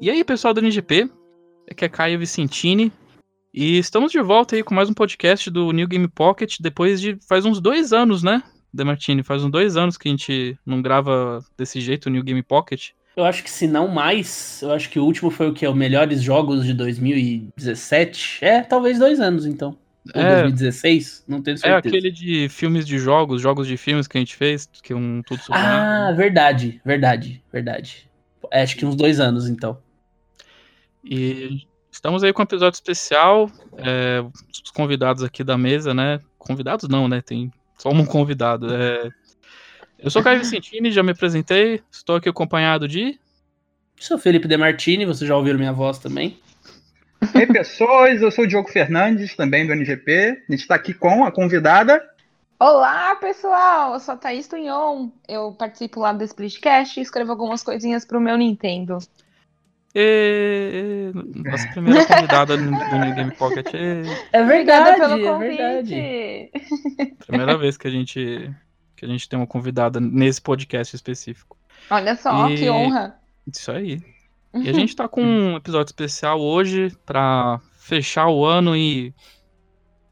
E aí, pessoal do NGP, aqui é Caio Vicentini. E estamos de volta aí com mais um podcast do New Game Pocket, depois de faz uns dois anos, né, Demartini? Faz uns dois anos que a gente não grava desse jeito o New Game Pocket. Eu acho que se não mais, eu acho que o último foi o que? O Melhores Jogos de 2017? É, talvez dois anos então. Ou É. 2016? Não tenho É certeza. aquele de filmes de jogos, jogos de filmes que a gente fez, que é um tudo sobre. Ah, verdade, verdade, verdade. É, acho que uns dois anos então. E estamos aí com um episódio especial. é, os convidados aqui da mesa, né? Convidados não, né? Tem só um convidado. é. Eu sou Caio Vicentini, já me apresentei. Estou aqui acompanhado de. Sou Felipe Demartini, vocês já ouviram minha voz também? Oi, pessoas, eu sou o Diogo Fernandes, também do NGP. A gente está aqui com a convidada. Olá, pessoal! Eu sou a Thaís Tunhon. Eu participo lá do Splitcast e escrevo algumas coisinhas pro meu Nintendo. E... Nossa primeira convidada do New Game Pocket. E... É Obrigada verdade, pelo é verdade. Primeira vez que a gente que a gente tem uma convidada nesse podcast específico. Olha só, E- que honra. Isso aí. E a gente tá com um episódio especial hoje pra fechar o ano e,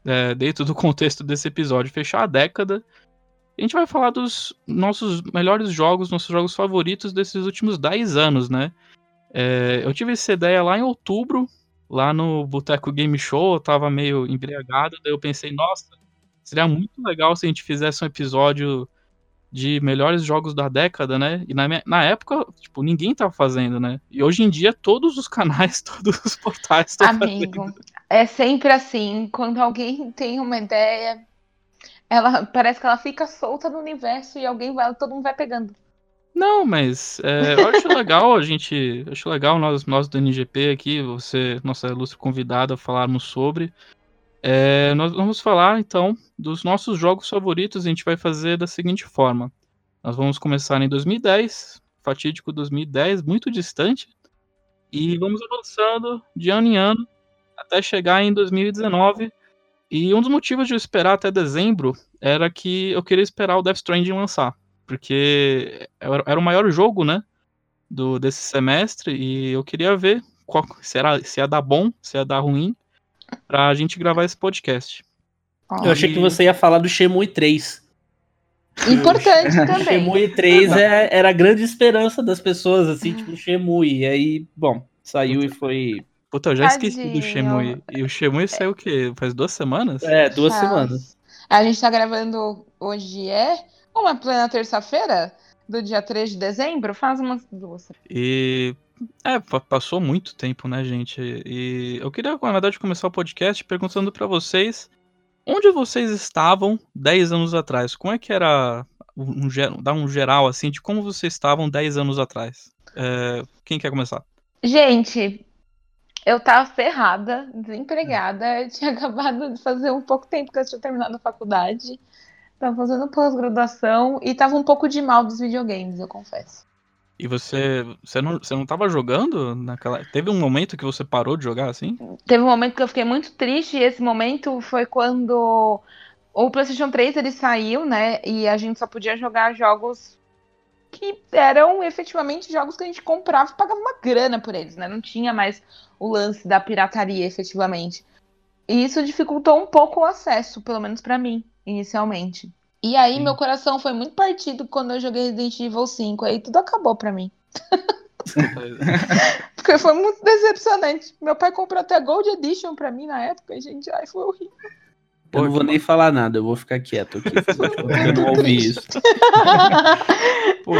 é, dentro do contexto desse episódio, fechar a década. A gente vai falar dos nossos melhores jogos, nossos jogos favoritos desses últimos 10 anos, né? É, eu tive essa ideia lá em outubro, lá no Boteco Game Show, eu tava meio embriagado, daí eu pensei, nossa, seria muito legal se a gente fizesse um episódio de melhores jogos da década, né? E na, minha- na época, tipo, ninguém tava fazendo, né? E hoje em dia, todos os canais, todos os portais estão Amigo, fazendo. é sempre assim. Quando alguém tem uma ideia, ela parece que ela fica solta no universo e alguém vai, todo mundo vai pegando. Não, mas é, eu acho legal a gente. Acho legal nós, nós do NGP aqui, você, nossa ilustre convidada, falarmos sobre. É, nós vamos falar, então, dos nossos jogos favoritos. A gente vai fazer da seguinte forma: nós vamos começar em 2010, fatídico 2010, muito distante, e vamos avançando de ano em ano até chegar em 2019. E um dos motivos de eu esperar até dezembro era que eu queria esperar o Death Stranding lançar porque era era o maior jogo, né, do desse semestre e eu queria ver qual, se, era, se ia dar bom, se ia dar ruim, pra gente gravar esse podcast. Eu achei que você ia falar do Shemui 3. Importante também. Shemui 3 é- era a grande esperança das pessoas, assim, tipo, Shemui. E aí, bom, saiu e foi. Puta, eu já esqueci do Tadinho. Shemui. E o Shemui saiu o quê? Faz duas semanas? É, duas Faz. semanas. A gente tá gravando hoje é uma plena terça-feira do dia 3 de dezembro, faz umas duas. E. É, pa- passou muito tempo, né, gente? E eu queria, na verdade, começar o podcast perguntando pra vocês onde vocês estavam 10 anos atrás. Como é que era. Um, dar um geral, assim, de como vocês estavam 10 anos atrás. É, quem quer começar? Gente, eu tava ferrada, desempregada. Eu tinha acabado de fazer um pouco tempo que eu tinha terminado a faculdade. Tava fazendo pós-graduação e tava um pouco de mal dos videogames, eu confesso. E você, você não, você não tava jogando naquela. Teve um momento que você parou de jogar assim? Teve um momento que eu fiquei muito triste, e esse momento foi quando o PlayStation 3 ele saiu, né? E a gente só podia jogar jogos que eram efetivamente jogos que a gente comprava e pagava uma grana por eles, né? Não tinha mais o lance da pirataria efetivamente. E isso dificultou um pouco o acesso, pelo menos pra mim, inicialmente. E aí Sim. meu coração foi muito partido quando eu joguei Resident Evil 5, aí tudo acabou pra mim. Porque foi muito decepcionante. Meu pai comprou até Gold Edition pra mim na época, e, gente. Ai, foi horrível. Eu não vou nem falar nada, eu vou ficar quieto aqui. Eu não ouvi isso. Pô,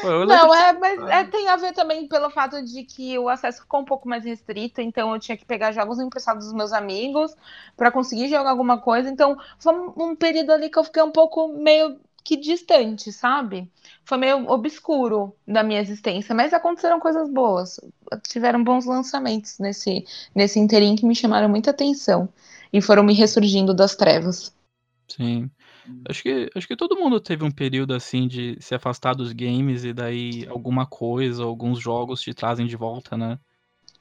pô, Não, é, mas é, tem a ver também pelo fato de que o acesso ficou um pouco mais restrito, então eu tinha que pegar jogos emprestados dos meus amigos pra conseguir jogar alguma coisa. Então foi um, um período ali que eu fiquei um pouco meio que distante, sabe? Foi meio obscuro da minha existência, mas aconteceram coisas boas. Tiveram bons lançamentos nesse, nesse interim que me chamaram muita atenção e foram me ressurgindo das trevas. Sim. Acho que, acho que todo mundo teve um período assim de se afastar dos games e daí alguma coisa, alguns jogos te trazem de volta, né?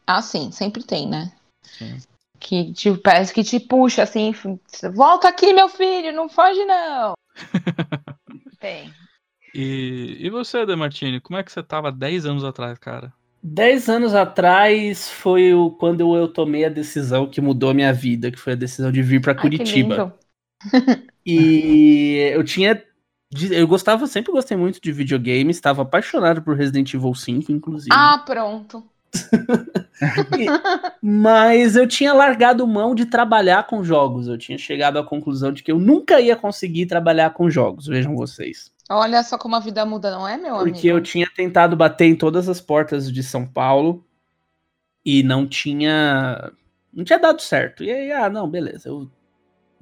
Ah, sim, sempre tem, né? Sim. Que tipo, parece que te puxa assim, volta aqui, meu filho, não foge não. Tem. E, e você, Demartini, como é que você tava 10 anos atrás, cara? Dez anos atrás foi o, quando eu tomei a decisão que mudou a minha vida, que foi a decisão de vir para Ai, que Curitiba. lindo. E eu tinha. Eu gostava, sempre gostei muito de videogame, estava apaixonado por Resident Evil 5, inclusive. Ah, pronto. Mas eu tinha largado mão de trabalhar com jogos. Eu tinha chegado à conclusão de que eu nunca ia conseguir trabalhar com jogos, vejam vocês. Olha só como a vida muda, não é, meu Porque eu amigo? tinha tentado bater em todas as portas de São Paulo e não tinha. Não tinha dado certo. E aí, ah, não, beleza. Eu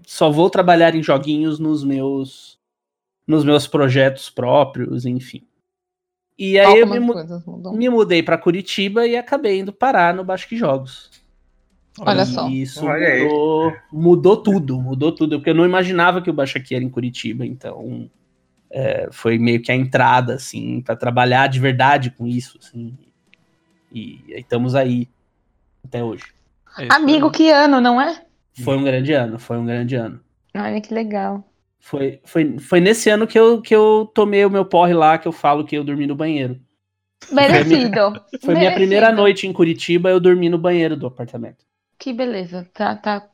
só vou trabalhar em joguinhos nos meus. Nos meus projetos próprios, enfim. E aí Olha eu me, me mudei para Curitiba e acabei indo parar no Basque Jogos. Olha só. E isso Olha aí. mudou, mudou tudo, mudou tudo, porque eu não imaginava que o Baixaqui era em Curitiba, então é, foi meio que a entrada, assim, para trabalhar de verdade com isso, assim, e, e estamos aí até hoje. É Amigo, que ano, não é? Foi um grande ano, foi um grande ano. Olha que legal. Foi, foi, foi nesse ano que eu, que eu tomei o meu porre lá, que eu falo que eu dormi no banheiro. Merecido. Foi minha Merecido. primeira noite em Curitiba, eu dormi no banheiro do apartamento. Que beleza. Tá, tá.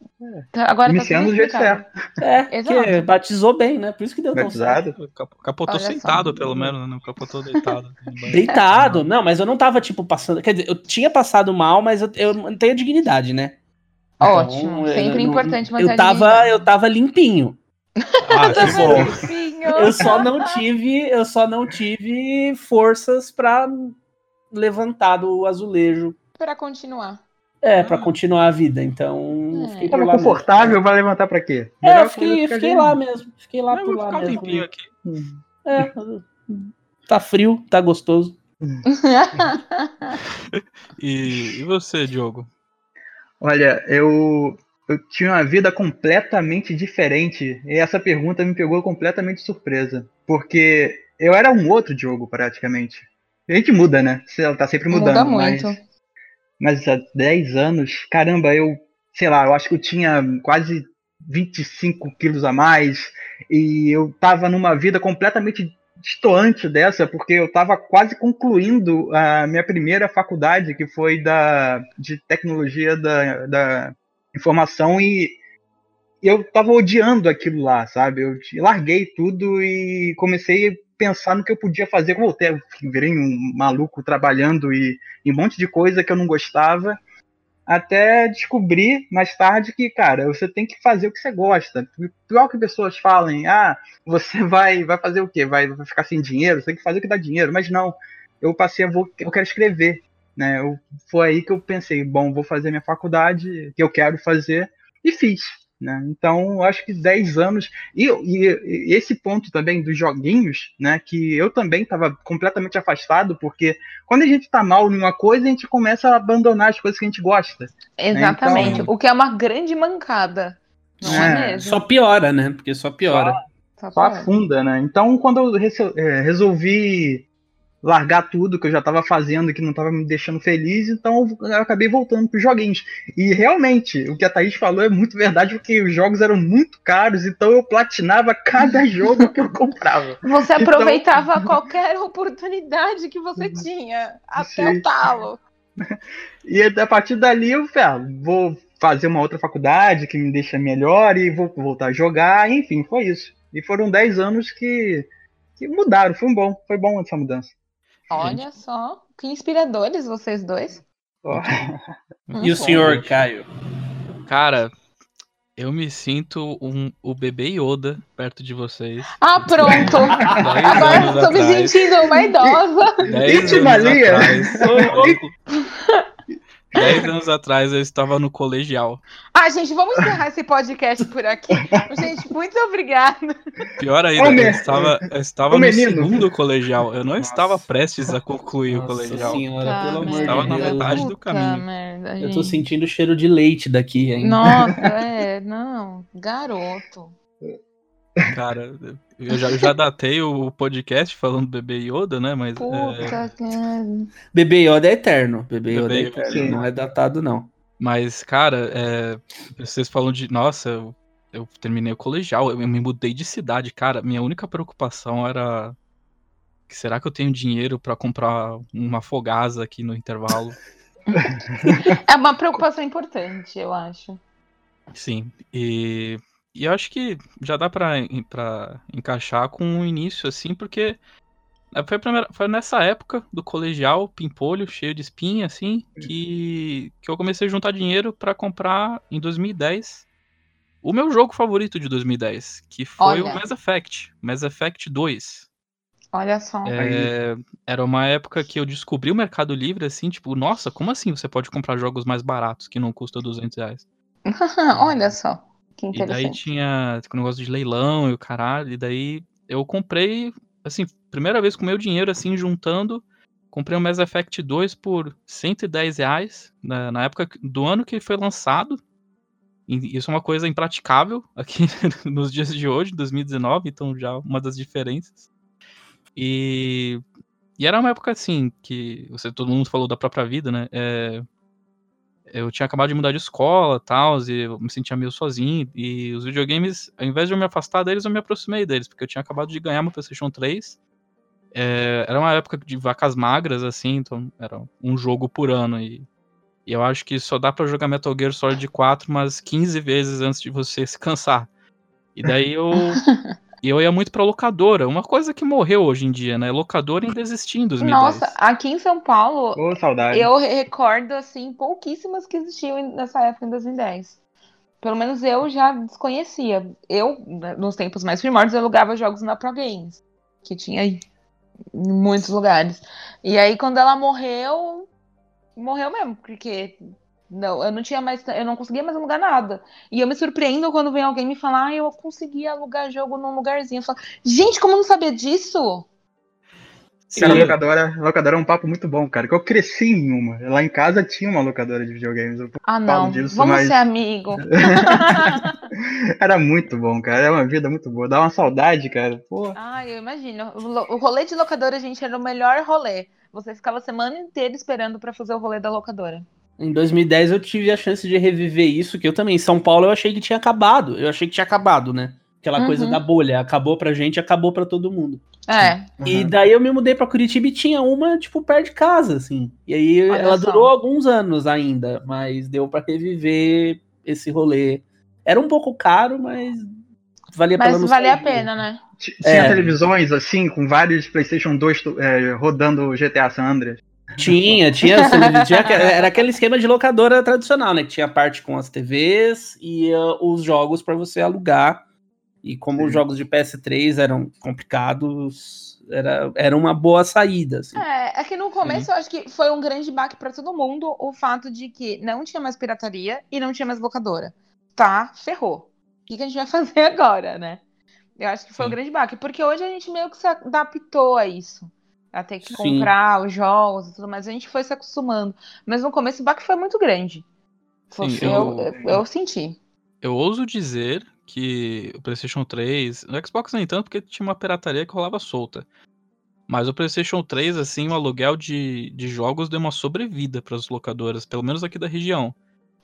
tá agora Iniciando tá do jeito certo. É, Exato. que batizou bem, né? Por isso que deu tão certo. Batizado. Cap- Capotou Olha só. sentado, pelo menos, né? Não capotou deitado. no banheiro. Deitado, não, mas eu não tava, tipo, passando. Quer dizer, eu tinha passado mal, mas eu, eu mantenho a dignidade, né? Ótimo. eu Sempre não- importante manter Eu a tava, dignidade. eu tava limpinho. Ah, que bom. Eu só não tive, eu só não tive forças pra levantar do azulejo. Pra continuar. É, pra continuar a vida. Então, É. fiquei Tava lá mesmo. confortável, vai levantar pra quê? É, eu fiquei, eu fiquei lá mesmo. Fiquei lá Eu por lá ficar um mesmo. aqui. É, tá frio, tá gostoso. E, e você, Diogo? Olha, eu, eu tinha uma vida completamente diferente e essa pergunta me pegou completamente surpresa. Porque eu era um outro Diogo, praticamente. A gente muda, né? Você tá sempre mudando. Muda mas- muito. Mas há 10 anos, caramba, eu, sei lá, eu acho que eu tinha quase 25 quilos a mais e eu tava numa vida completamente distoante dessa, porque eu tava quase concluindo a minha primeira faculdade, que foi da, de tecnologia da, da informação e eu tava odiando aquilo lá, sabe? Eu larguei tudo e comecei a pensar no que eu podia fazer. Voltei, virei um maluco trabalhando e e um monte de coisa que eu não gostava, até descobrir mais tarde que, cara, você tem que fazer o que você gosta. Pior que pessoas falem, ah, você vai, vai fazer o quê? Vai, vai ficar sem dinheiro? Você tem que fazer o que dá dinheiro. Mas não, eu passei a, vou, eu quero escrever, né? Eu, foi aí que eu pensei, bom, vou fazer minha faculdade, que eu quero fazer, e fiz. Né? Então, eu acho que 10 anos. E, e- e esse ponto também dos joguinhos, né? Que eu também estava completamente afastado, porque quando a gente tá mal numa coisa, a gente começa a abandonar as coisas que a gente gosta. Exatamente. Então- O que é uma grande mancada. Não é, É, mesmo? Só piora, né? Porque só piora. Só Só piora. afunda, né? Então, quando eu é, resolvi largar tudo que eu já estava fazendo, que não estava me deixando feliz, então eu acabei voltando para os joguinhos. E realmente, o que a Thaís falou é muito verdade, porque os jogos eram muito caros, então eu platinava cada jogo que eu comprava. Você Então- aproveitava qualquer oportunidade que você tinha, até Sim. o talo. E a partir dali eu falei, ah, vou fazer uma outra faculdade que me deixa melhor e vou voltar a jogar, enfim, foi isso. E foram 10 anos que, que mudaram, foi bom, foi bom essa mudança. Olha só, que inspiradores vocês dois. Ó. E o senhor, Caio? Cara, eu me sinto um, o bebê Yoda perto de vocês. Ah, pronto! Agora estou me sentindo uma idosa. Dez atrás. Dez anos atrás eu estava no colegial. Ah, gente, vamos encerrar esse podcast por aqui. Gente, muito obrigada. Pior ainda, Ô, eu estava, eu estava no menino. segundo colegial. Eu não Nossa. estava prestes a concluir o Nossa colegial. senhora, pelo amor Estava de na Deus. metade do Puta caminho. merda, Eu tô sentindo o cheiro de leite daqui ainda. Nossa, é, não, garoto. Cara, eu já, eu já datei o podcast falando bebê Yoda, né? Mas é, Puta que. Bebê Yoda é eterno. Bebê Yoda é Bebê Yoda, eterno. sim. Não é datado, não. Mas, cara, é, vocês falam de. Nossa, eu, eu terminei o colegial, eu me mudei de cidade, cara. Minha única preocupação era será que eu tenho dinheiro para comprar uma fogasa aqui no intervalo? é uma preocupação importante, eu acho. Sim, e, e eu acho que já dá para encaixar com o início, assim, porque foi, primeira, foi, nessa época do colegial, pimpolho, cheio de espinha, assim, que, que eu comecei a juntar dinheiro para comprar em 2010 o meu jogo favorito de 2010, que foi Olha. o Mass Effect, Mass Effect 2. Olha só. É, era uma época que eu descobri o Mercado Livre, assim, tipo, nossa, como assim você pode comprar jogos mais baratos que não custam 200 reais? Olha só, que. E daí tinha o negócio de leilão e o caralho, e daí eu comprei, assim, primeira vez com meu dinheiro, assim, juntando, comprei o Mass Effect 2 por 110 reais, na, na época do ano que foi lançado, isso é uma coisa impraticável aqui nos dias de hoje, 2019, então já uma das diferenças. E, e era uma época assim, que você, todo mundo falou da própria vida, né? É, eu tinha acabado de mudar de escola tal, e eu me sentia meio sozinho. E os videogames, ao invés de eu me afastar deles, eu me aproximei deles, porque eu tinha acabado de ganhar uma PlayStation 3. É, era uma época de vacas magras, assim, então era um jogo por ano. E, e eu acho que só dá para jogar Metal Gear Solid 4 umas 15 vezes antes de você se cansar. E daí eu E eu ia muito pra locadora, uma coisa que morreu hoje em dia, né? Locadora ainda existia em 2010. Nossa, aqui em São Paulo, oh, saudade. eu recordo, assim, pouquíssimas que existiam nessa época, em 2010. Pelo menos eu já desconhecia. Eu, né, nos tempos mais primórdios, eu alugava jogos na Pro Games, que tinha aí em muitos lugares. E aí, quando ela morreu, morreu mesmo, porque não, eu não tinha mais, eu não conseguia mais alugar nada. E eu me surpreendo quando vem alguém me falar, ah, eu consegui alugar jogo num lugarzinho. Eu falo, gente, como eu não sabia disso? Sim. Cara, locadora, locadora é um papo muito bom, cara. Que eu cresci em uma. Lá em casa tinha uma locadora de videogames. Eu ah, não. Disso, Vamos mas... ser amigo. Era muito bom, cara. Era uma vida muito boa. Dá uma saudade, cara. Pô. Ah, eu imagino. O rolê de locadora, gente, era o melhor rolê. Você ficava a semana inteira esperando para fazer o rolê da locadora. Em 2010 eu tive a chance de reviver isso, que eu também, em São Paulo eu achei que tinha acabado. Eu achei que tinha acabado, né? Aquela uhum. coisa da bolha, acabou pra gente, acabou pra todo mundo. É. Uhum. E daí eu me mudei pra Curitiba e tinha uma, tipo, perto de casa, assim. E aí Olha ela só. durou alguns anos ainda, mas deu pra reviver esse rolê. Era um pouco caro, mas valia mas pela valia a pena, né? Tinha é. televisões, assim, com vários PlayStation 2 é, rodando GTA San Andreas. Tinha, tinha, tinha, Era aquele esquema de locadora tradicional, né? Que tinha parte com as TVs e uh, os jogos para você alugar. E como Sim. os jogos de PS3 eram complicados, era, era uma boa saída. Assim. É, é que no começo Sim. eu acho que foi um grande baque para todo mundo o fato de que não tinha mais pirataria e não tinha mais locadora. Tá, ferrou. O que, que a gente vai fazer agora, né? Eu acho que foi Sim. um grande baque, porque hoje a gente meio que se adaptou a isso a ter que Sim. comprar os jogos e tudo mais. A gente foi se acostumando. Mas no começo o baque foi muito grande. Sim, eu, eu, eu, senti. Eu ouso dizer que o PlayStation 3, no Xbox nem tanto, porque tinha uma pirataria que rolava solta. Mas o PlayStation 3, assim, o aluguel de, de jogos deu uma sobrevida para as locadoras, pelo menos aqui da região.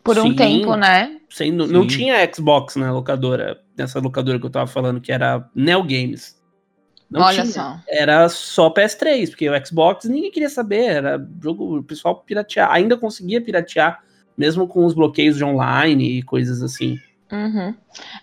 Por um Sim, tempo, né? Sem, não, não tinha Xbox na locadora, nessa locadora que eu tava falando, que era Neo Games. Não Olha tinha. só. Era só PS3, porque o Xbox ninguém queria saber, era jogo, o pessoal piratear, ainda conseguia piratear, mesmo com os bloqueios de online e coisas assim. Uhum.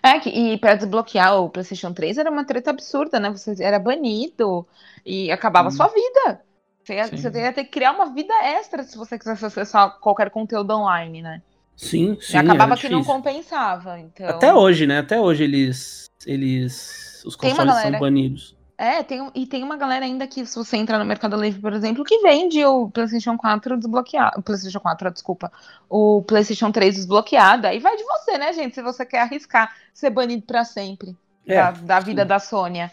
É, e para desbloquear o PlayStation 3 era uma treta absurda, né? Você era banido e acabava a sua vida. Você ia, você ia, ter que criar uma vida extra se você quisesse acessar qualquer conteúdo online, né? Sim, sim. E acabava que não compensava. Então... Até hoje, né? Até hoje eles. eles os consoles são banidos. É, tem, e tem uma galera ainda que, se você entrar no Mercado Livre, por exemplo, que vende o PlayStation 4 desbloqueado. O PlayStation 4, desculpa. O PlayStation 3 desbloqueado. Aí vai de você, né, gente? Se você quer arriscar ser banido para sempre é, da, da, vida sim. da Sônia.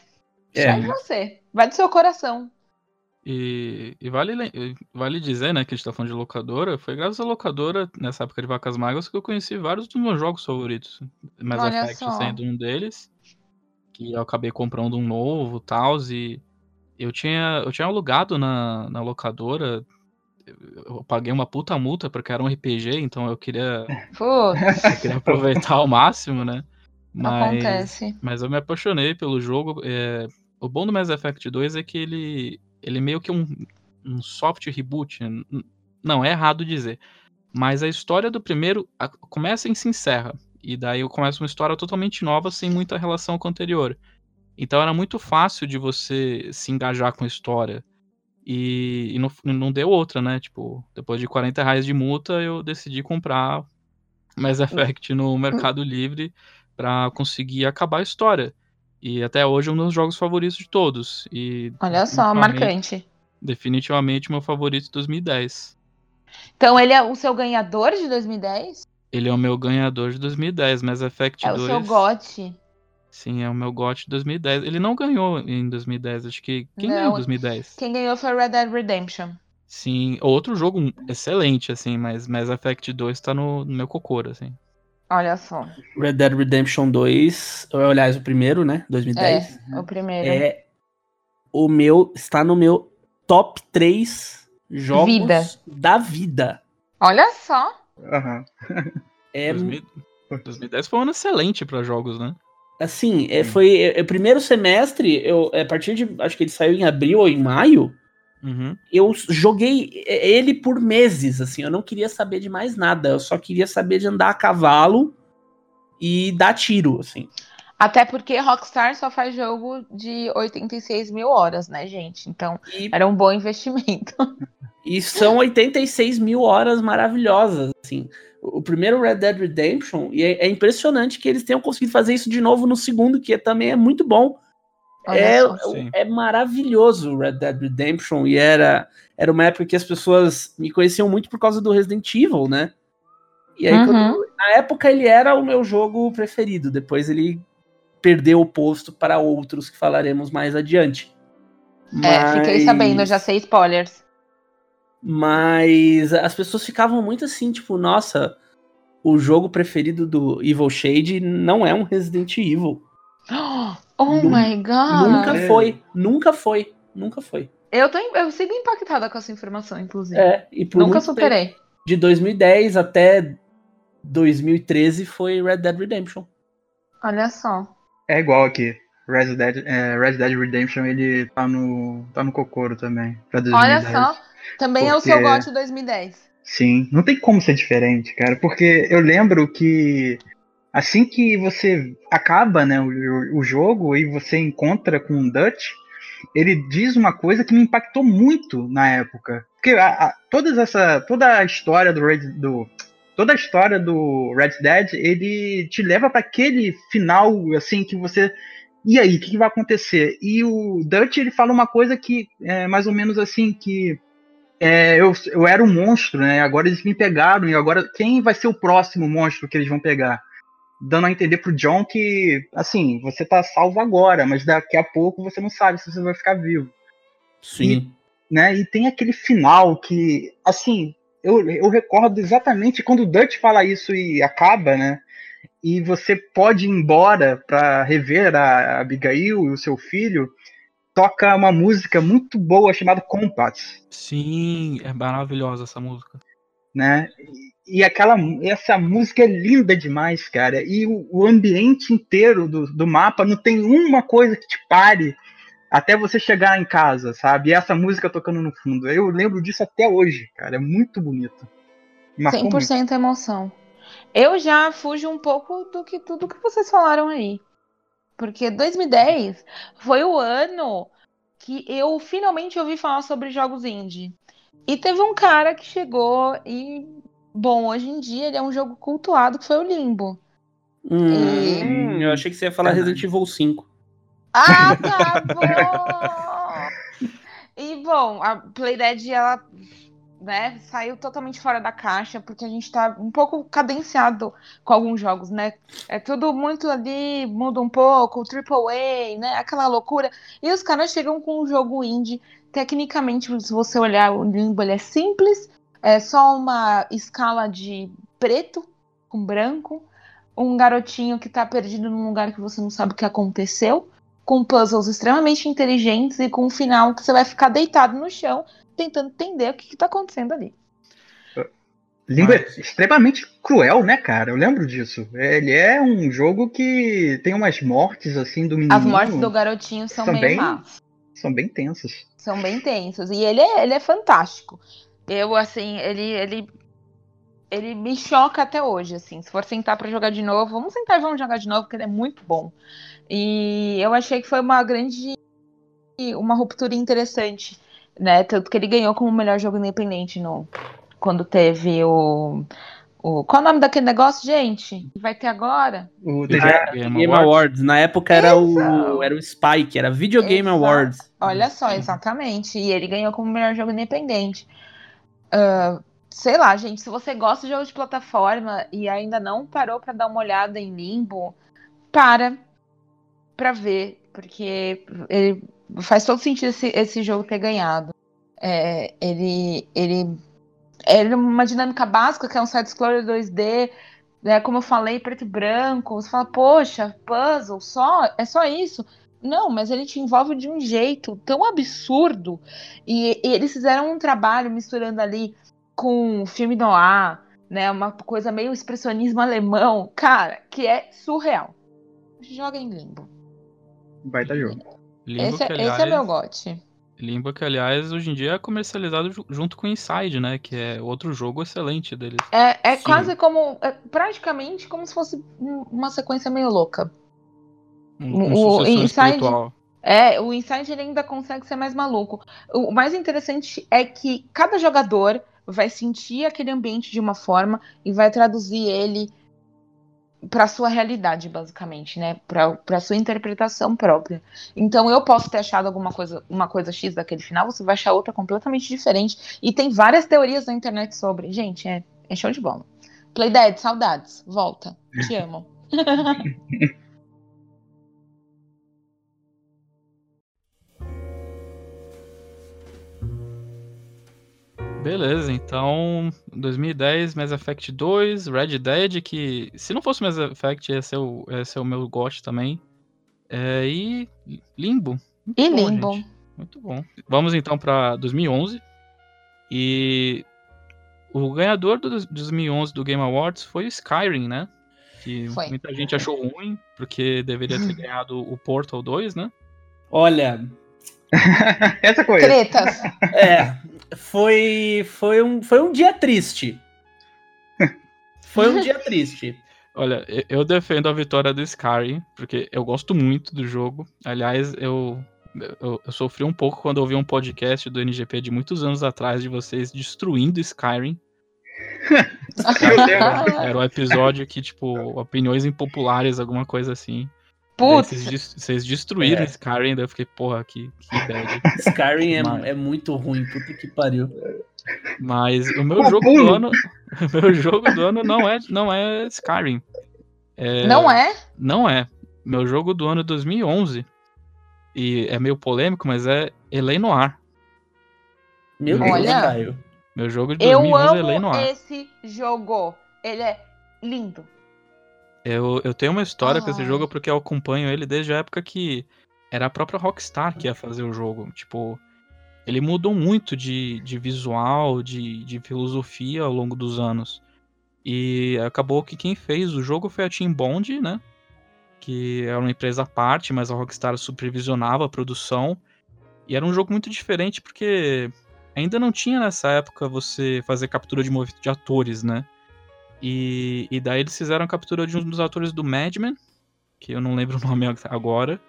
É. Vai de você. Vai do seu coração. E, e, vale, vale dizer, né, que a gente tá falando de locadora. Foi graças à locadora, nessa época de Vacas Magras, que eu conheci vários dos meus jogos favoritos. Mass Effect sendo um deles que eu acabei comprando um novo tal, e eu tinha, eu tinha alugado na, na locadora. Eu paguei uma puta multa porque era um RPG, então eu queria, eu queria aproveitar ao máximo, né? Mas, Acontece. Mas eu me apaixonei pelo jogo. É, o bom do Mass Effect 2 é que ele, ele é meio que um, um soft reboot. Não, é errado dizer. Mas a história do primeiro começa e se encerra. E daí começa uma história totalmente nova, sem muita relação com a anterior. Então era muito fácil de você se engajar com a história. E, e não, não deu outra, né? Tipo, depois de 40 reais de multa, eu decidi comprar Mass Effect no Mercado Livre para conseguir acabar a história. E até hoje é um dos jogos favoritos de todos. E Olha só, marcante. Definitivamente meu favorito de 2010. Então ele é o seu ganhador de 2010? Ele é o meu ganhador de 2010, Mass Effect é 2. É o seu GOT. Sim, é o meu GOT de 2010. Ele não ganhou em 2010, acho que. Quem não, ganhou em 2010? Quem ganhou foi Red Dead Redemption. Sim, outro jogo excelente, assim, mas Mass Effect 2 tá no, no meu cocoro, assim. Olha só. Red Dead Redemption 2, aliás, o primeiro, né? 2010. É, o primeiro. É. O meu está no meu top 3 jogos vida. da vida. Olha só. Uhum. É... 2010 foi um ano excelente para jogos, né? Assim, é, foi é, é, primeiro semestre, eu, é, a partir de. Acho que ele saiu em abril ou em maio. Uhum. Eu joguei ele por meses, assim, eu não queria saber de mais nada, eu só queria saber de andar a cavalo e dar tiro, assim. Até porque Rockstar só faz jogo de 86 mil horas, né, gente? Então, e... era um bom investimento. E são 86 mil horas maravilhosas, assim. O primeiro Red Dead Redemption, e é, é impressionante que eles tenham conseguido fazer isso de novo no segundo, que também é muito bom. É, é maravilhoso o Red Dead Redemption e era, era uma época que as pessoas me conheciam muito por causa do Resident Evil, né? E aí, uhum. quando, na época, ele era o meu jogo preferido. Depois ele perdeu o posto para outros que falaremos mais adiante. Mas... É, fiquei sabendo, já sei spoilers. Mas as pessoas ficavam muito assim, tipo, nossa, o jogo preferido do Evil Shade não é um Resident Evil. Oh Nun my god! Nunca foi, nunca foi, nunca foi. Eu, tô, eu sigo impactada com essa informação, inclusive. É, e por nunca superei. Tempo, de 2010 até 2013 foi Red Dead Redemption. Olha só. É igual aqui. Red Dead, é, Red Dead Redemption, ele tá no, tá no Cocoro também. Olha só. Também porque... é o seu GOT 2010. Sim, não tem como ser diferente, cara. Porque eu lembro que assim que você acaba né, o, o jogo e você encontra com o Dutch, ele diz uma coisa que me impactou muito na época. Porque a, a, todas essa, toda a história do, Red, do toda a história do Red Dead, ele te leva para aquele final assim que você e aí, o que, que, vai acontecer? E o Dutch ele fala uma coisa que é mais ou menos assim que é, eu, eu era um monstro, né? Agora eles me pegaram e agora quem vai ser o próximo monstro que eles vão pegar? dando a entender pro John que, assim, você tá salvo agora, mas daqui a pouco você não sabe se você vai ficar vivo. Sim. E, né, e tem aquele final que, assim, eu, eu recordo exatamente quando o Dutch fala isso e acaba, né? E você pode ir embora para rever a Abigail e o seu filho, toca uma música muito boa chamada Compass. Sim, é maravilhosa essa música. Né? E aquela essa música é linda demais, cara. E o, o ambiente inteiro do, do mapa não tem uma coisa que te pare até você chegar em casa, sabe? E essa música tocando no fundo. Eu lembro disso até hoje, cara. É muito bonito. Marcou 100% muito. emoção. Eu já fujo um pouco do que tudo que vocês falaram aí. Porque 2010 foi o ano que eu finalmente ouvi falar sobre jogos indie. E teve um cara que chegou e Bom, hoje em dia ele é um jogo cultuado que foi o Limbo. Hum, e... Eu achei que você ia falar Resident Evil 5. Ah, tá bom! e bom, a Playdead ela né, saiu totalmente fora da caixa, porque a gente tá um pouco cadenciado com alguns jogos, né? É tudo muito ali, muda um pouco, triple A, né? Aquela loucura. E os caras chegam com um jogo indie. Tecnicamente, se você olhar o Limbo, ele é simples, é só uma escala de preto com branco, um garotinho que tá perdido num lugar que você não sabe o que aconteceu, com puzzles extremamente inteligentes e com um final que você vai ficar deitado no chão tentando entender o que, que tá acontecendo ali. Limbo é extremamente cruel, né, cara? Eu lembro disso. Ele é um jogo que tem umas mortes, assim, do menino. As mortes do garotinho são, São meio bem- más. São bem tensas. São bem tensos. E ele é, ele é fantástico. Eu, assim, ele, ele, ele me choca até hoje, assim. Se for sentar pra jogar de novo, vamos sentar e vamos jogar de novo, porque ele é muito bom. E eu achei que foi uma grande. Uma ruptura interessante, né? Tanto que ele ganhou como melhor jogo independente no, quando teve o. o qual é o nome daquele negócio, gente? Que vai ter agora? O Game TGA Game Game Awards. Awards. Na época era o, Exato. era o Spike, era Video Game Exato. Awards. Olha só, exatamente. E ele ganhou como melhor jogo independente. Ah, sei lá, gente, se você gosta de jogos de plataforma e ainda não parou pra dar uma olhada em Limbo, para pra ver, porque ele faz todo sentido esse, esse jogo ter ganhado. É, ele, ele, ele é uma dinâmica básica, que é um side-scroller 2D, né, como eu falei, preto e branco. Você fala, poxa, puzzle, só, é só isso? Não, mas ele te envolve de um jeito tão absurdo. E, e eles fizeram um trabalho misturando ali com filme noir, né? Uma coisa meio expressionismo alemão, cara, que é surreal. Joga em limbo. Baita jogo. Limbo, Esse, que, é- aliás, esse é meu gote. Limbo, que, aliás, hoje em dia é comercializado ju- junto com Inside, né? Que é outro jogo excelente deles. É, é Sim. quase como. é praticamente como se fosse um- uma sequência meio louca. Um, um O Inside- espiritual. É, o Inside ele ainda consegue ser mais maluco. O mais interessante é que cada jogador vai sentir aquele ambiente de uma forma e vai traduzir ele para sua realidade, basicamente, né? Para sua interpretação própria. Então eu posso ter achado alguma coisa, uma coisa X daquele final, você vai achar outra completamente diferente. E tem várias teorias na internet sobre. Gente, é, é show de bola. Playdead, saudades. Volta. Te amo. Beleza, então 2010 Mass Effect 2, Red Dead, que se não fosse Mass Effect ia ser o, ia ser o meu gosto também. É, e Limbo. Muito E bom, Limbo. gente. Muito bom. Vamos então para 2011. E o ganhador do 2011 do Game Awards foi o Skyrim, né? Que Foi. muita gente achou ruim, porque deveria ter ganhado o Portal 2, né? Olha, Essa coisa. Tretas. é, foi, foi, um, foi um dia triste. Foi um dia triste. Olha, eu defendo a vitória do Skyrim, porque eu gosto muito do jogo. Aliás, eu, eu, eu sofri um pouco quando ouvi um podcast do NGP de muitos anos atrás de vocês destruindo Skyrim. Deus. Era o episódio que, tipo, opiniões impopulares, alguma coisa assim. Putz. Vocês, vocês destruíram É. Skyrim, daí eu fiquei, porra, que, que bad. Skyrim é, Mas- é muito ruim, puta que pariu. Mas o meu jogo pulo. do ano. O meu jogo do ano não é, não é Skyrim. É, Não é? Não é. Meu jogo do ano é 2011. E é meio polêmico, mas é Elei Noir. Meu Olha. Deus, Caio. Meu jogo de Eu 2011 é Elei amo Noir. esse jogo. Ele é lindo. Eu, eu tenho uma história com esse jogo porque eu acompanho ele desde a época que era a própria Rockstar que ia fazer o jogo. Tipo, ele mudou muito de, de visual, de, de filosofia ao longo dos anos. E acabou que quem fez o jogo foi a Team Bond, né? Que era uma empresa à parte, mas a Rockstar supervisionava a produção. E era um jogo muito diferente porque ainda não tinha nessa época você fazer captura de movimento de atores, né? E, e daí eles fizeram a captura de um dos atores do Mad Men, que eu não lembro o nome agora,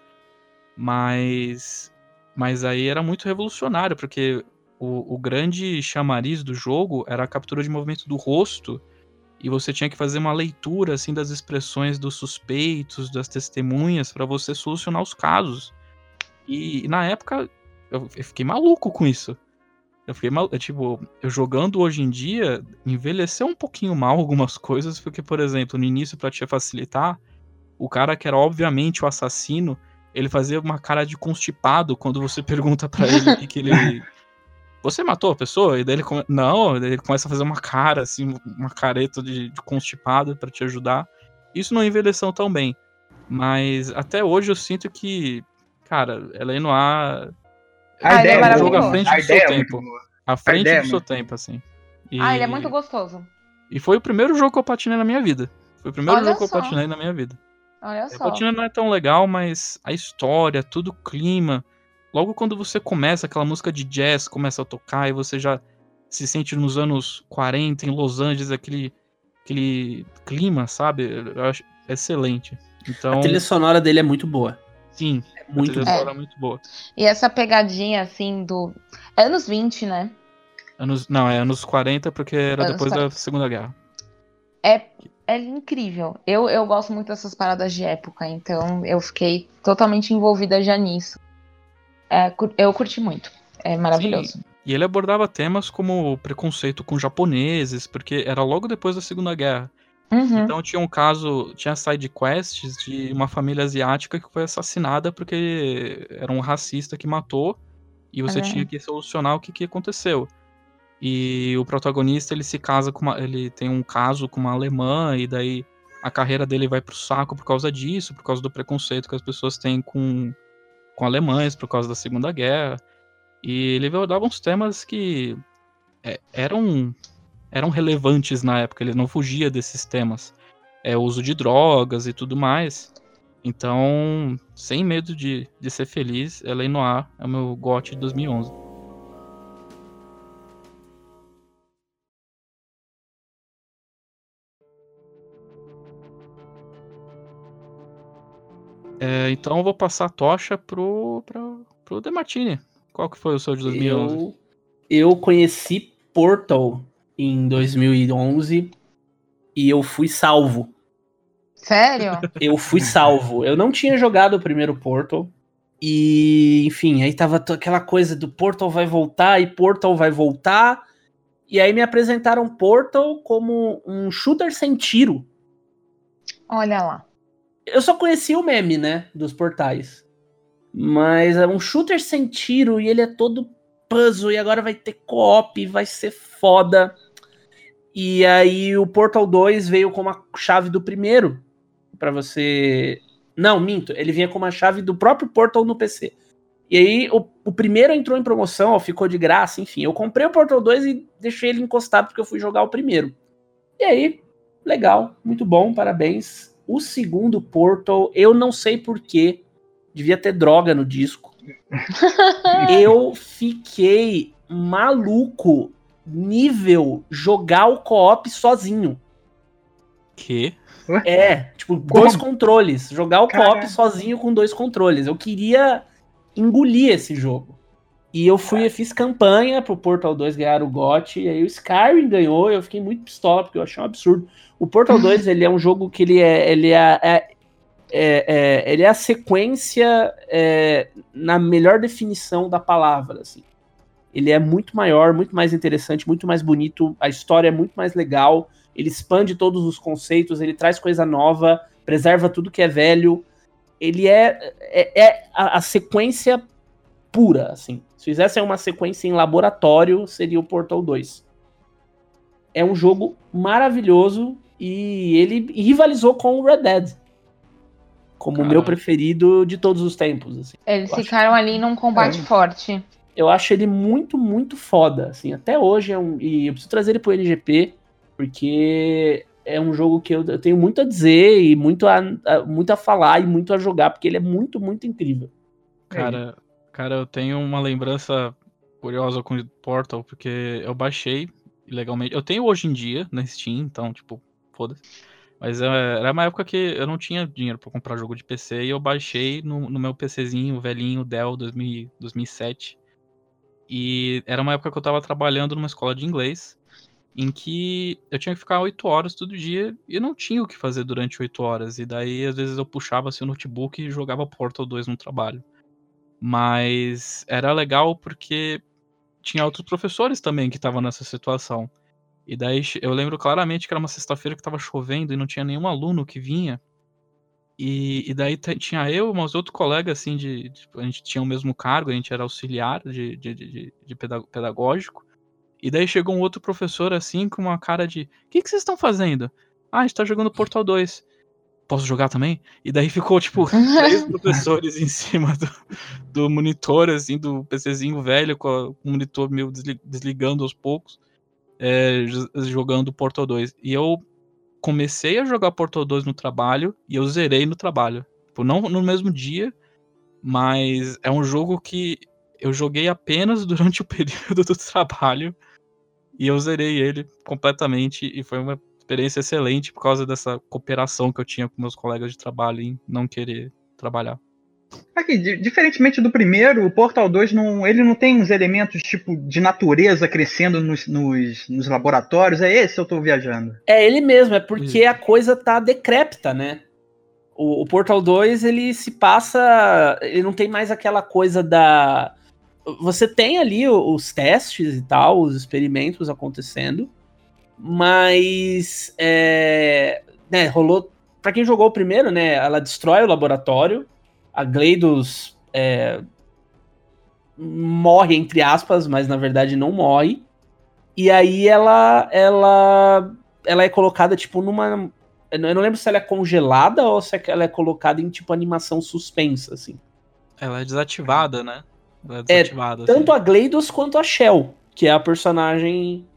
mas mas aí era muito revolucionário, porque o, o grande chamariz do jogo era a captura de movimento do rosto, e você tinha que fazer uma leitura assim das expressões dos suspeitos, das testemunhas, para você solucionar os casos. E, na época eu, eu fiquei maluco com isso. Eu fiquei mal, tipo, eu jogando hoje em dia, envelheceu um pouquinho mal algumas coisas, porque, por exemplo, no início, pra te facilitar, o cara que era obviamente o assassino, ele fazia uma cara de constipado quando você pergunta pra ele o que, que ele. Você matou a pessoa? E daí ele come... Não, daí ele começa a fazer uma cara, assim, uma careta de, de constipado pra te ajudar. Isso não envelheceu tão bem. Mas até hoje eu sinto que, cara, ela é ar Ah, ele é um maravilhoso. jogo à frente A do seu ideia é tempo. À frente ideia é do seu tempo, assim. E- Ah, ele é muito gostoso. E foi o primeiro jogo que eu patinei na minha vida. Foi o primeiro Olha jogo que só. eu patinei na minha vida. Olha A só. patina não é tão legal, mas a história, tudo o clima. Logo quando você começa, aquela música de jazz começa a tocar e você já se sente nos anos 40 em Los Angeles, aquele, aquele clima, sabe? Eu acho excelente. Então, A trilha sonora dele é muito boa. sim, É a muito é muito boa. E essa pegadinha, assim, do. Anos 20, né? Anos, não, é anos 40 porque era Anos depois da 40. Segunda Guerra. É, é incrível. Eu, eu gosto muito dessas paradas de época, então eu fiquei totalmente envolvida já nisso. É, eu curti muito. É maravilhoso. E ele abordava temas como preconceito com japoneses, porque era logo depois da Segunda Guerra. Uhum. Então tinha um caso, tinha side quests de uma família asiática que foi assassinada porque era um racista que matou e você tinha que solucionar o que, que aconteceu. E o protagonista ele se casa com uma, ele tem um caso com uma alemã e daí a carreira dele vai pro saco por causa disso, por causa do preconceito que as pessoas têm com com alemães por causa da Segunda Guerra. E ele abordava uns temas que é, eram eram relevantes na época, ele não fugia desses temas. É o uso de drogas e tudo mais. Então, sem medo de, de ser feliz, Ela Noir é o meu GOT de 2011. É, então eu vou passar a tocha pro, pro, pro Demartini. Qual que foi o seu de 2011? Eu, eu conheci Portal em 2011 e eu fui salvo. Sério? Eu fui salvo. Eu não tinha jogado o primeiro Portal. E, enfim, aí tava aquela coisa do Portal vai voltar e Portal vai voltar. E aí me apresentaram Portal como um shooter sem tiro. Olha lá. Eu só conhecia o meme, né? Dos portais. Mas é um shooter sem tiro e ele é todo puzzle. E agora vai ter co-op, vai ser foda. E aí o Portal 2 veio com uma chave do primeiro. Pra você. Não, minto. Ele vinha com uma chave do próprio Portal no PC. E aí o, o primeiro entrou em promoção, ó, ficou de graça, enfim. Eu comprei o Portal 2 e deixei ele encostado porque eu fui jogar o primeiro. E aí, legal, muito bom, parabéns. O segundo Portal, eu não sei porquê, devia ter droga no disco. eu fiquei maluco, nível jogar o co-op sozinho. Que? É, tipo, dois controles. Jogar o co-op sozinho com dois controles. Eu queria engolir esse jogo. E eu fui, eu fiz campanha pro Portal 2 ganhar o GOT, e aí o Skyrim ganhou, eu fiquei muito pistola, porque eu achei um absurdo. O Portal 2, ele é um jogo que ele é, ele é, é- é- é- ele é a sequência é, na melhor definição da palavra, assim. Ele é muito maior, muito mais interessante, muito mais bonito, a história é muito mais legal, ele expande todos os conceitos, ele traz coisa nova, preserva tudo que é velho. Ele é, é, é a, a sequência pura, assim. Se fizessem uma sequência em laboratório, seria o Portal 2. É um jogo maravilhoso e ele rivalizou com o Red Dead. Como o meu preferido de todos os tempos, assim. Eles Eu acho- ficaram ali num combate É. forte. Eu acho ele muito, muito foda, assim, até hoje é um, e eu preciso trazer ele pro LGP, porque é um jogo que eu, eu tenho muito a dizer e muito a, a- muito a falar e muito a jogar, porque ele é muito, muito incrível. Cara, cara, eu tenho uma lembrança curiosa com o Portal, porque eu baixei ilegalmente. Eu tenho hoje em dia na Steam, então, tipo, foda-se. Mas é, era uma época que eu não tinha dinheiro pra comprar jogo de PC e eu baixei no, no meu PCzinho velhinho Dell 2000, 2007. E era uma época que eu tava trabalhando numa escola de inglês, em que eu tinha que ficar 8 horas todo dia e eu não tinha o que fazer durante 8 horas. E daí, às vezes, eu puxava assim, o notebook e jogava Portal 2 no trabalho. Mas era legal porque tinha outros professores também que estavam nessa situação. E daí eu lembro claramente que era uma sexta-feira que tava chovendo e não tinha nenhum aluno que vinha. E, e daí tinha eu e umas outros colegas, assim, de, de- A gente tinha o mesmo cargo, a gente era auxiliar de, de, de, de- de peda- pedagógico. E daí chegou um outro professor, assim, com uma cara de: O que, que vocês estão fazendo? Ah, a gente tá jogando Portal 2. Posso jogar também? E daí ficou, tipo, três professores em cima do, do monitor, assim, do PCzinho velho, com a- o monitor meio desli- desligando aos poucos. é, jogando Portal 2. E eu comecei a jogar Portal 2 no trabalho e eu zerei no trabalho. Tipo, não no mesmo dia, mas é um jogo que eu joguei apenas durante o período do trabalho e eu zerei ele completamente e foi uma experiência excelente por causa dessa cooperação que eu tinha com meus colegas de trabalho em não querer trabalhar. Aqui, diferentemente do primeiro, o Portal 2 não, ele não tem uns elementos tipo de natureza crescendo nos, nos, nos laboratórios. É esse eu tô viajando. É ele mesmo, é porque a coisa tá decrépita, né? O, o, Portal 2 ele se passa. Ele não tem mais aquela coisa da. Você tem ali os testes e tal, os experimentos acontecendo, mas. É, né, rolou. Pra quem jogou o primeiro, né? Ela destrói o laboratório a Gleidos é, morre, entre aspas, mas na verdade não morre. E aí ela, ela, ela é colocada, tipo, numa... Eu não lembro se ela é congelada ou se ela é colocada em, tipo, animação suspensa, assim. Ela é desativada, né? Ela é desativada. É, tanto assim. a Gleidos quanto a Shell, que é a personagem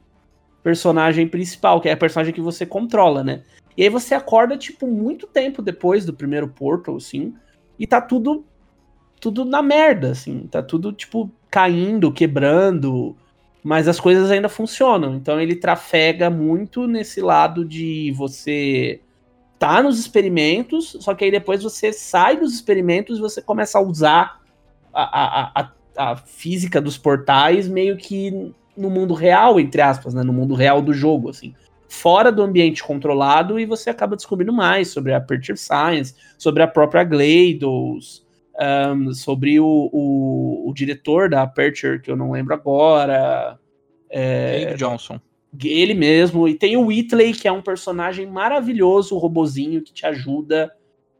personagem principal, que é a personagem que você controla, né? E aí você acorda, tipo, muito tempo depois do primeiro Portal, assim, e tá tudo tudo na merda, assim, tá tudo tipo caindo, quebrando, mas as coisas ainda funcionam. Então ele trafega muito nesse lado de você tá nos experimentos, só que aí depois você sai dos experimentos e você começa a usar a, a, a, a física dos portais meio que no mundo real, entre aspas, né? No mundo real do jogo, assim fora do ambiente controlado e você acaba descobrindo mais sobre a Aperture Science, sobre a própria GLaDOS, um, sobre o, o, o, diretor da Aperture, que eu não lembro agora. É, Dave Johnson. Ele mesmo. E tem o Whitley, que é um personagem maravilhoso, o robozinho que te ajuda.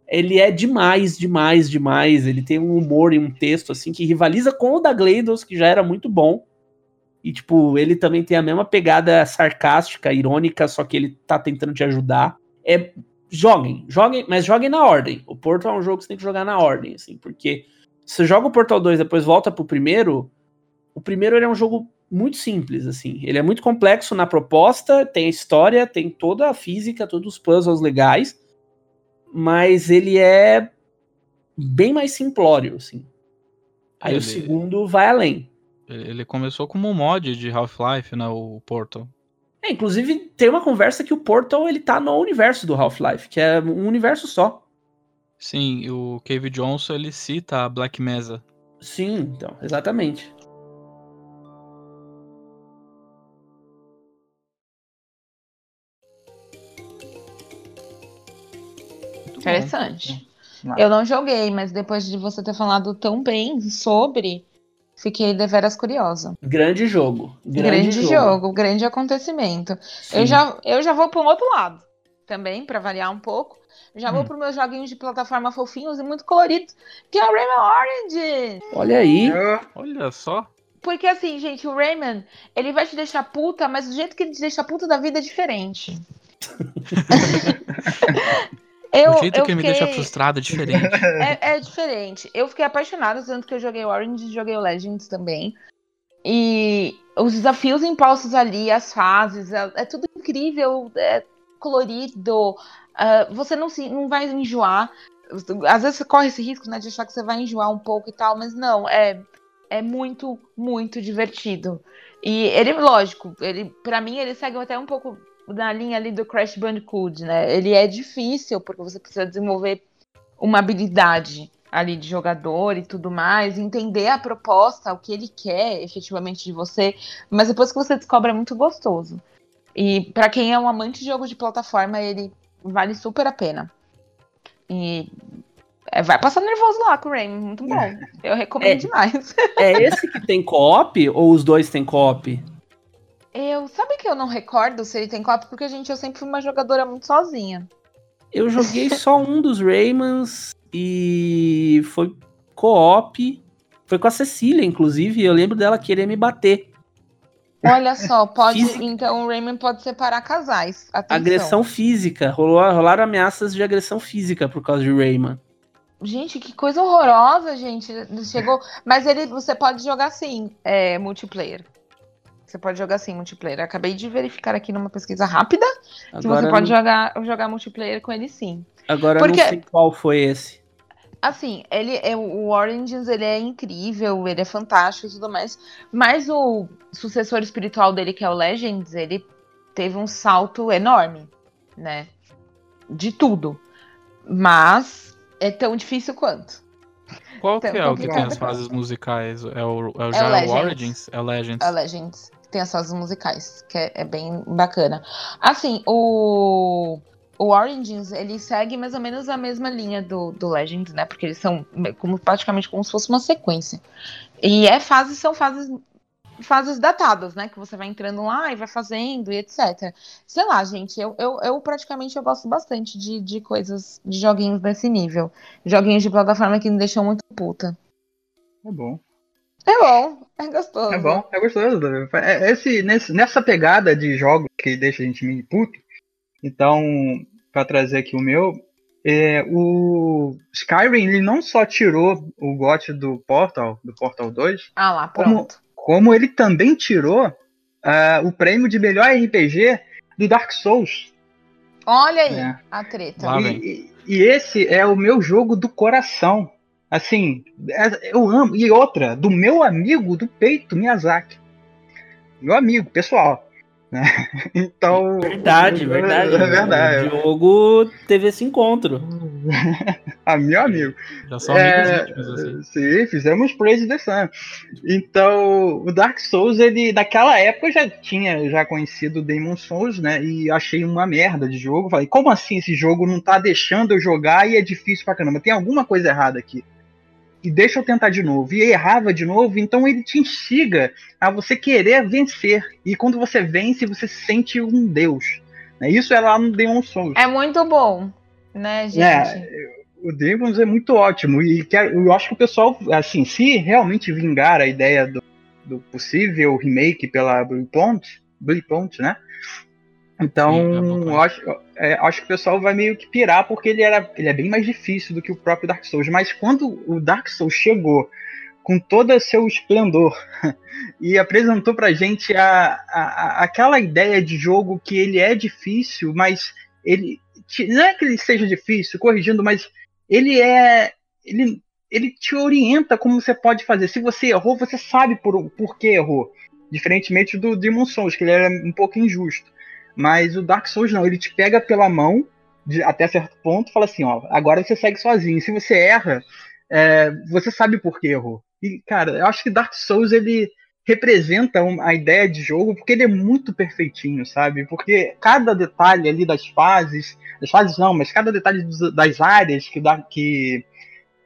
Ele é demais, demais, demais. Ele tem um humor e um texto assim que rivaliza com o da GLaDOS, que já era muito bom. E, tipo, ele também tem a mesma pegada sarcástica, irônica, só que ele tá tentando te ajudar. É. Joguem, joguem, mas joguem na ordem. O Portal é um jogo que você tem que jogar na ordem, assim, porque você joga o Portal 2 depois volta pro primeiro. O primeiro ele é um jogo muito simples, assim. Ele é muito complexo na proposta, tem a história, tem toda a física, todos os puzzles legais, mas ele é bem mais simplório, assim. Aí ele... o segundo vai além. Ele começou como um mod de Half-Life, né? O Portal. É, inclusive tem uma conversa que o Portal ele tá no universo do Half-Life, que é um universo só. Sim, o Cave Johnson ele cita a Black Mesa. Sim, então, exatamente. Interessante. Eu não joguei, mas depois de você ter falado tão bem sobre, Fiquei deveras curiosa. Grande jogo. Grande, grande jogo. jogo. grande acontecimento. Eu já, eu já vou para um outro lado também, para variar um pouco. Já hum. vou para meus joguinhos de plataforma fofinhos e muito coloridos, que é o Rayman Orange. Olha aí. Olha só. Porque assim, gente, o Rayman, ele vai te deixar puta, mas o jeito que ele te deixa puta da vida é diferente. Eu, o jeito que fiquei... me deixa frustrado é diferente. É, é, diferente. Eu fiquei apaixonada, tanto que eu joguei o Orange e joguei o Legends também. E os desafios impostos ali, as fases, é, é tudo incrível, é colorido. Uh, você não, se, não vai enjoar. Às vezes você corre esse risco né, de achar que você vai enjoar um pouco e tal, mas não, é, é muito, muito divertido. E ele, lógico, ele, para mim, ele segue até um pouco na linha ali do Crash Bandicoot, né? Ele é difícil porque você precisa desenvolver uma habilidade ali de jogador e tudo mais, entender a proposta, o que ele quer efetivamente de você, mas depois que você descobre é muito gostoso. E para quem é um amante de jogo de plataforma, ele vale super a pena. E é, vai passar nervoso lá com o Rain, muito bom. Eu recomendo é, demais. É esse que tem co-op ou os dois têm co-op? Eu, sabe que eu não recordo se ele tem co-op, porque, gente, eu sempre fui uma jogadora muito sozinha. Eu joguei só um dos Raymans e foi co-op. Foi com a Cecília, inclusive, eu lembro dela querer me bater. Olha só, pode. Física. Então o Rayman pode separar casais. Atenção. Agressão física. Rolou, rolaram ameaças de agressão física por causa de Rayman. Gente, que coisa horrorosa, gente. Chegou. Mas ele, você pode jogar sim, é, multiplayer. Você pode jogar sim multiplayer. Acabei de verificar aqui numa pesquisa rápida que Agora, você pode não- jogar, jogar multiplayer com ele sim. agora eu Porque- não sei qual foi esse. Assim, ele é o Origins, ele é incrível, ele é fantástico e tudo mais. Mas o sucessor espiritual dele, que é o Legends, ele teve um salto enorme, né? De tudo. Mas é tão difícil quanto. Qual que é o que tem as fases musicais? É o, é o É o é o Legends. Origins? É o Legends. A Legends tem as fases musicais, que é, é bem bacana. Assim, o, o Origins, ele segue mais ou menos a mesma linha do, do Legends, né? Porque eles são como, praticamente como se fosse uma sequência. E é fases, são fases fases datadas, né? Que você vai entrando lá e vai fazendo e etc. Sei lá, gente, eu, eu, eu praticamente eu gosto bastante de, de coisas, de joguinhos desse nível. Joguinhos de plataforma que me deixam muito puta. É bom. É bom, é gostoso. É bom, é gostoso. É- Esse, nesse- nessa pegada de jogos que deixa a gente meio puto, então, pra trazer aqui o meu, é, o Skyrim, ele não só tirou o GOT do Portal, do Portal 2, Ah lá, Como- pronto. como ele também tirou ah, o prêmio de melhor RPG do Dark Souls. Olha aí É. a treta. E, e- e esse é o meu jogo do coração. Assim, é- eu amo. E outra, do meu amigo do peito, Miyazaki. Meu amigo, pessoal. né? Então. Verdade, verdade. É verdade. O Diogo teve esse encontro. Ah, meu amigo. Já são É, amigos assim. Sim, fizemos Praise the Sun. Então, o Dark Souls, ele naquela época eu já tinha já conhecido o Demon Souls, né? E achei uma merda de jogo. Falei, como assim esse jogo não tá deixando eu jogar e é difícil pra caramba? Tem alguma coisa errada aqui. E deixa eu tentar de novo. E errava de novo, então ele te instiga a você querer vencer. E quando você vence, você se sente um deus. né? Isso é lá no Demon Souls. É muito bom, né, gente? É, o Demons é muito ótimo e quero- eu acho que o pessoal, assim, se realmente vingar a ideia do, do possível remake pela Bluepoint, Bluepoint, né? Então, Bluepoint. eu acho, é, acho que o pessoal vai meio que pirar porque ele, era, ele é bem mais difícil do que o próprio Dark Souls. Mas quando o Dark Souls chegou com todo o seu esplendor e apresentou pra gente a, a, aquela ideia de jogo que ele é difícil, mas ele não é que ele seja difícil, corrigindo, mas ele é ele, ele te orienta como você pode fazer. Se você errou, você sabe por, por que errou. Diferentemente do Demon Souls, que ele era um pouco injusto. Mas o Dark Souls não, ele te pega pela mão de- até certo ponto fala assim, ó, agora você segue sozinho. Se você erra, é, você sabe por que errou. E, cara, eu acho que Dark Souls, ele representa um- a ideia de jogo porque ele é muito perfeitinho, sabe? Porque cada detalhe ali das fases, das fases não, mas cada detalhe das áreas que, que,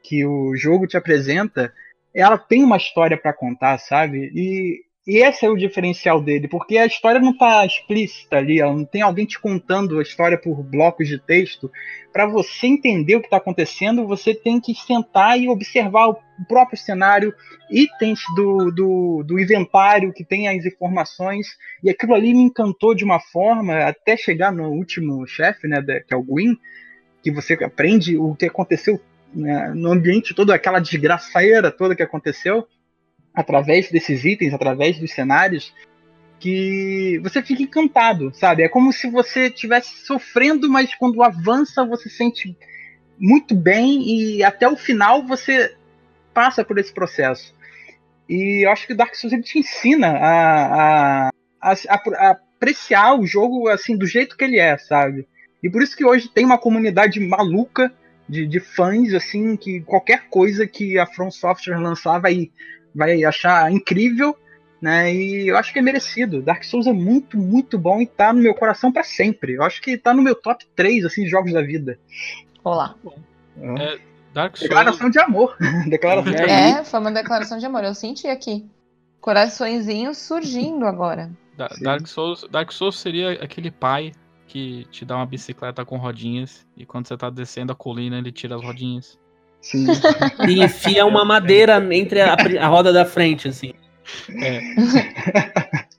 que o jogo te apresenta, ela tem uma história pra contar, sabe? E, e esse é o diferencial dele, porque a história não tá explícita ali, não tem alguém te contando a história por blocos de texto. Para você entender o que está acontecendo, você tem que sentar e observar o próprio cenário, itens do, do, do inventário que tem as informações, e aquilo ali me encantou de uma forma, até chegar no último chefe, né, que é o Gwyn, que você aprende o que aconteceu né, no ambiente todo, aquela desgraçadeira toda que aconteceu, através desses itens, através dos cenários, que você fica encantado, sabe? É como se você estivesse sofrendo, mas quando avança você sente muito bem e até o final você passa por esse processo. E eu acho que o Dark Souls ele te ensina a, a, a, a apreciar o jogo assim do jeito que ele é, sabe? E por isso que hoje tem uma comunidade maluca de, de fãs, assim, que qualquer coisa que a From Software lançar vai, vai achar incrível, né? E eu acho que é merecido. Dark Souls é muito, muito bom e tá no meu coração para sempre. Eu acho que tá no meu top 3, assim, de jogos da vida. Olá. Dark Souls. Declaração de amor. Declaração de amor. É, foi uma declaração de amor. Eu senti aqui. Coraçõezinhos surgindo agora. Da- Sim. Dark Souls, Dark Souls seria aquele pai que te dá uma bicicleta com rodinhas e quando você tá descendo a colina ele tira as rodinhas. Sim. E enfia uma madeira entre a, a roda da frente, assim. É,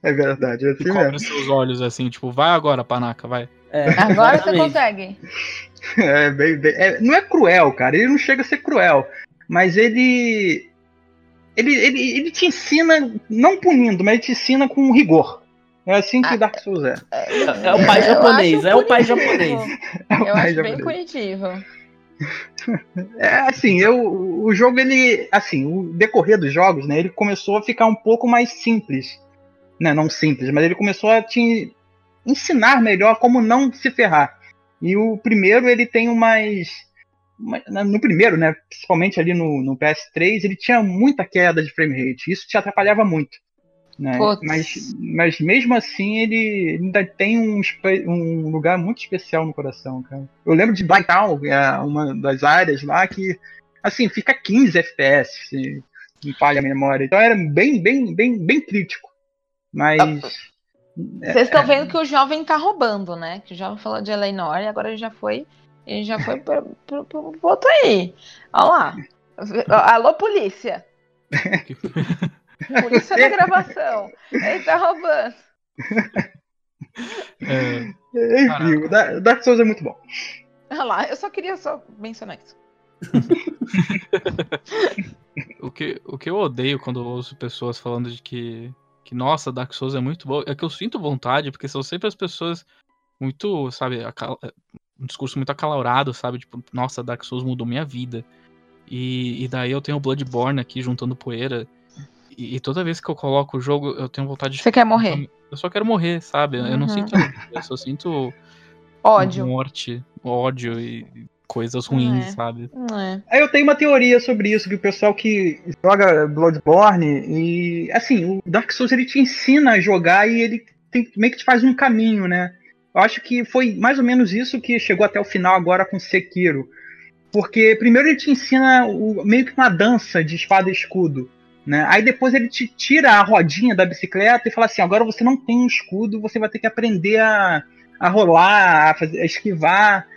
É verdade, é e assim cobre mesmo. seus olhos assim, tipo, vai agora, panaca, vai. É, Agora você consegue. É, bem, bem- é, não é cruel, cara. Ele não chega a ser cruel. Mas ele. ele, ele, ele te ensina, não punindo, mas ele te ensina com rigor. É assim que Ah, Dark Souls é. É, é o pai Eu japonês, é o pai japonês. É o Eu pai acho bem japonês. punitivo. É assim, eu, o jogo ele, assim, o decorrer dos jogos, né, ele começou a ficar um pouco mais simples, né, não simples, mas ele começou a te ensinar melhor como não se ferrar. E o primeiro ele tem umas, uma- no primeiro, né, principalmente ali no, no PS3, ele tinha muita queda de frame rate, isso te atrapalhava muito. Né? Mas, mas mesmo assim ele ainda tem um, um lugar muito especial no coração, cara. Eu lembro de Blacktown, é uma das áreas lá que, assim, fica 15 FPS, se me falha a memória. Então era bem, bem, bem, bem crítico. Mas. É, Vocês estão vendo que o jovem tá roubando, né? Que o jovem falou de Eleanor e agora ele já foi. Ele já foi pro, pro, pro, pro outro aí. Olha lá. Alô, polícia. Polícia na gravação. Ele tá roubando. É, Enfim, o Da- Dark Souls é muito bom. Olha lá, eu só queria só mencionar isso. o, que, o que eu odeio quando eu ouço pessoas falando de que, que, nossa, Dark Souls é muito bom, é que eu sinto vontade, porque são sempre as pessoas muito, sabe, acal- um discurso muito acalorado, sabe? Tipo, nossa, Dark Souls mudou minha vida. E, e daí eu tenho o Bloodborne aqui juntando poeira. E, e toda vez que eu coloco o jogo, eu tenho vontade de. Você quer morrer? Eu só quero morrer, sabe? Eu não Uhum. sinto. Eu só sinto Ódio. morte, ódio e coisas ruins, É. sabe? É. Aí eu tenho uma teoria sobre isso, que o pessoal que joga Bloodborne e assim, o Dark Souls ele te ensina a jogar e ele tem, meio que te faz um caminho, né? Eu acho que foi mais ou menos isso que chegou até o final agora com Sekiro. Porque primeiro ele te ensina o- meio que uma dança de espada e escudo. Né? Aí depois ele te tira a rodinha da bicicleta e fala assim: agora você não tem um escudo, você vai ter que aprender a, a rolar, a, fazer, a esquivar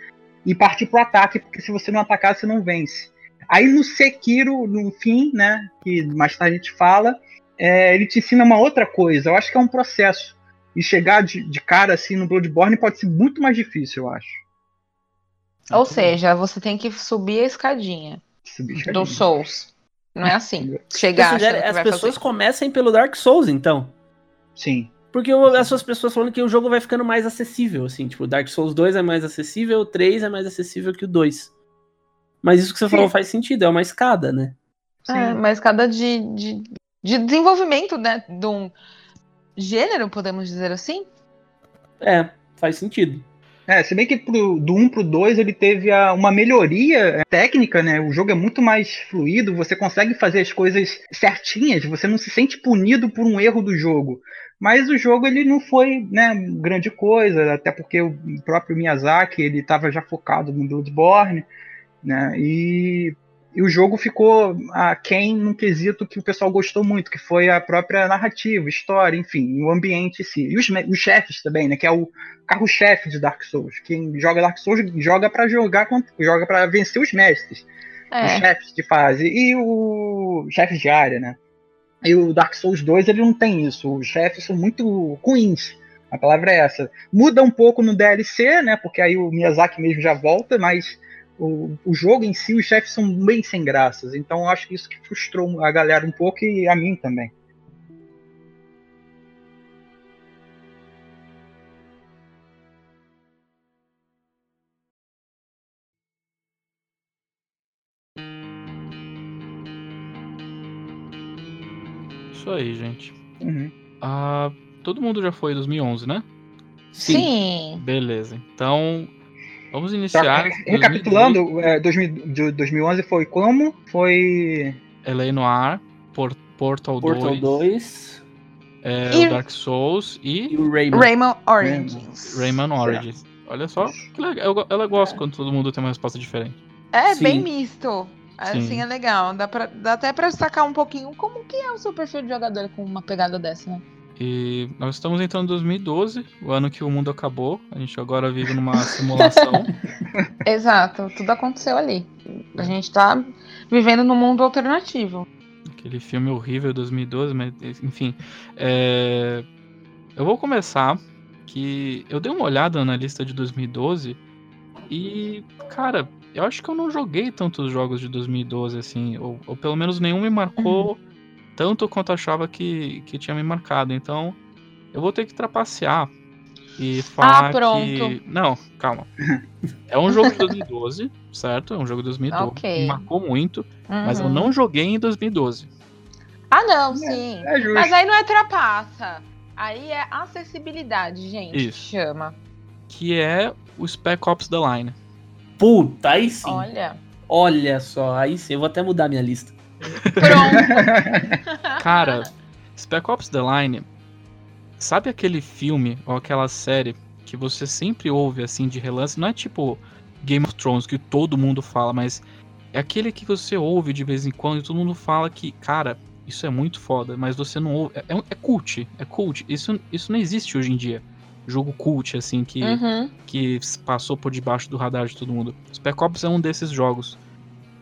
e partir pro ataque, porque se você não atacar, você não vence. Aí no Sekiro, no fim, né, que mais tarde a gente fala, é, ele te ensina uma outra coisa. Eu acho que é um processo. E chegar de, de cara assim no Bloodborne pode ser muito mais difícil, eu acho. Ou seja, você tem que subir a escadinha Subir do escadinha. Souls. Não é assim. Você Chegar sugere- achando que as pessoas fazer. comecem pelo Dark Souls, então. Sim. Porque eu- essas pessoas falando que o jogo vai ficando mais acessível, assim, tipo, Dark Souls 2 é mais acessível, o 3 é mais acessível que o 2. Mas isso que você Sim. falou faz sentido, é uma escada, né? É, mas cada de, de, de desenvolvimento, né? De um gênero, podemos dizer assim. É, faz sentido. É, se bem que pro, do 1 pro 2 ele teve a- uma melhoria técnica, né? O jogo é muito mais fluido, você consegue fazer as coisas certinhas, você não se sente punido por um erro do jogo. Mas o jogo ele não foi, né, grande coisa, até porque o próprio Miyazaki, ele estava já focado no Bloodborne, né? E, e o jogo ficou aquém num quesito que o pessoal gostou muito, que foi a própria narrativa, história, enfim, o ambiente em si. E os, os chefes também, né? Que é o carro-chefe de Dark Souls. Quem joga Dark Souls joga pra jogar joga para vencer os mestres, os É. chefes de fase e o chefes de área, né? E o Dark Souls 2 ele não tem isso. Os chefes são muito ruins. A palavra é essa. Muda um pouco no DLC, né? Porque aí o Miyazaki mesmo já volta, mas o, o jogo em si, os chefes são bem sem graças. Então eu acho que isso que frustrou a galera um pouco e a mim também. Isso aí, gente. Uhum. Ah, todo mundo já foi em 2011, né? Sim. Beleza. Então, vamos Tá, iniciar. re- recapitulando, é, 2000 de 2011 foi como? Foi L.A. Noir, Por- Portal, Portal 2, 2 é, E- o Dark Souls e e o Rayman. Rayman Origins. Rayman Origins. Olha só, que legal. Eu, ela gosta quando todo mundo tem uma resposta diferente. É Sim. bem misto. Assim Sim. é legal. Dá, pra, dá até pra destacar um pouquinho como que é o seu perfil de jogador com uma pegada dessa, né? E nós estamos entrando em 2012, o ano que o mundo acabou. A gente agora vive numa simulação. Exato, tudo aconteceu ali. A gente tá vivendo num mundo alternativo. Aquele filme horrível 2012, mas enfim. é, Eu vou começar que eu dei uma olhada na lista de 2012 e, cara, eu acho que eu não joguei tantos jogos de 2012 assim, ou, ou pelo menos nenhum me marcou tanto quanto achava que, que tinha me marcado. Então, eu vou ter que trapacear e falar Ah, pronto. que. Não, calma. É um jogo de 2012, certo? É um jogo de 2012. Ok. Me marcou muito, mas eu Uhum. não joguei em 2012. Ah, não, sim. É justo. Mas aí não é trapaça. Aí é acessibilidade, gente. Isso. Chama. Que é o Spec Ops The Line. Puta, aí sim. Olha. Olha só, aí sim. Eu vou até mudar minha lista. Pronto. Cara, Spec Ops The Line. Sabe aquele filme ou aquela série que você sempre ouve assim de relance? Não é tipo Game of Thrones que todo mundo fala, mas é aquele que você ouve de vez em quando e todo mundo fala que, cara, isso é muito foda, mas você não ouve. É, é, é cult, é cult. Isso, isso não existe hoje em dia. Jogo cult, assim, que, Uhum. que passou por debaixo do radar de todo mundo. Spec Ops é um desses jogos.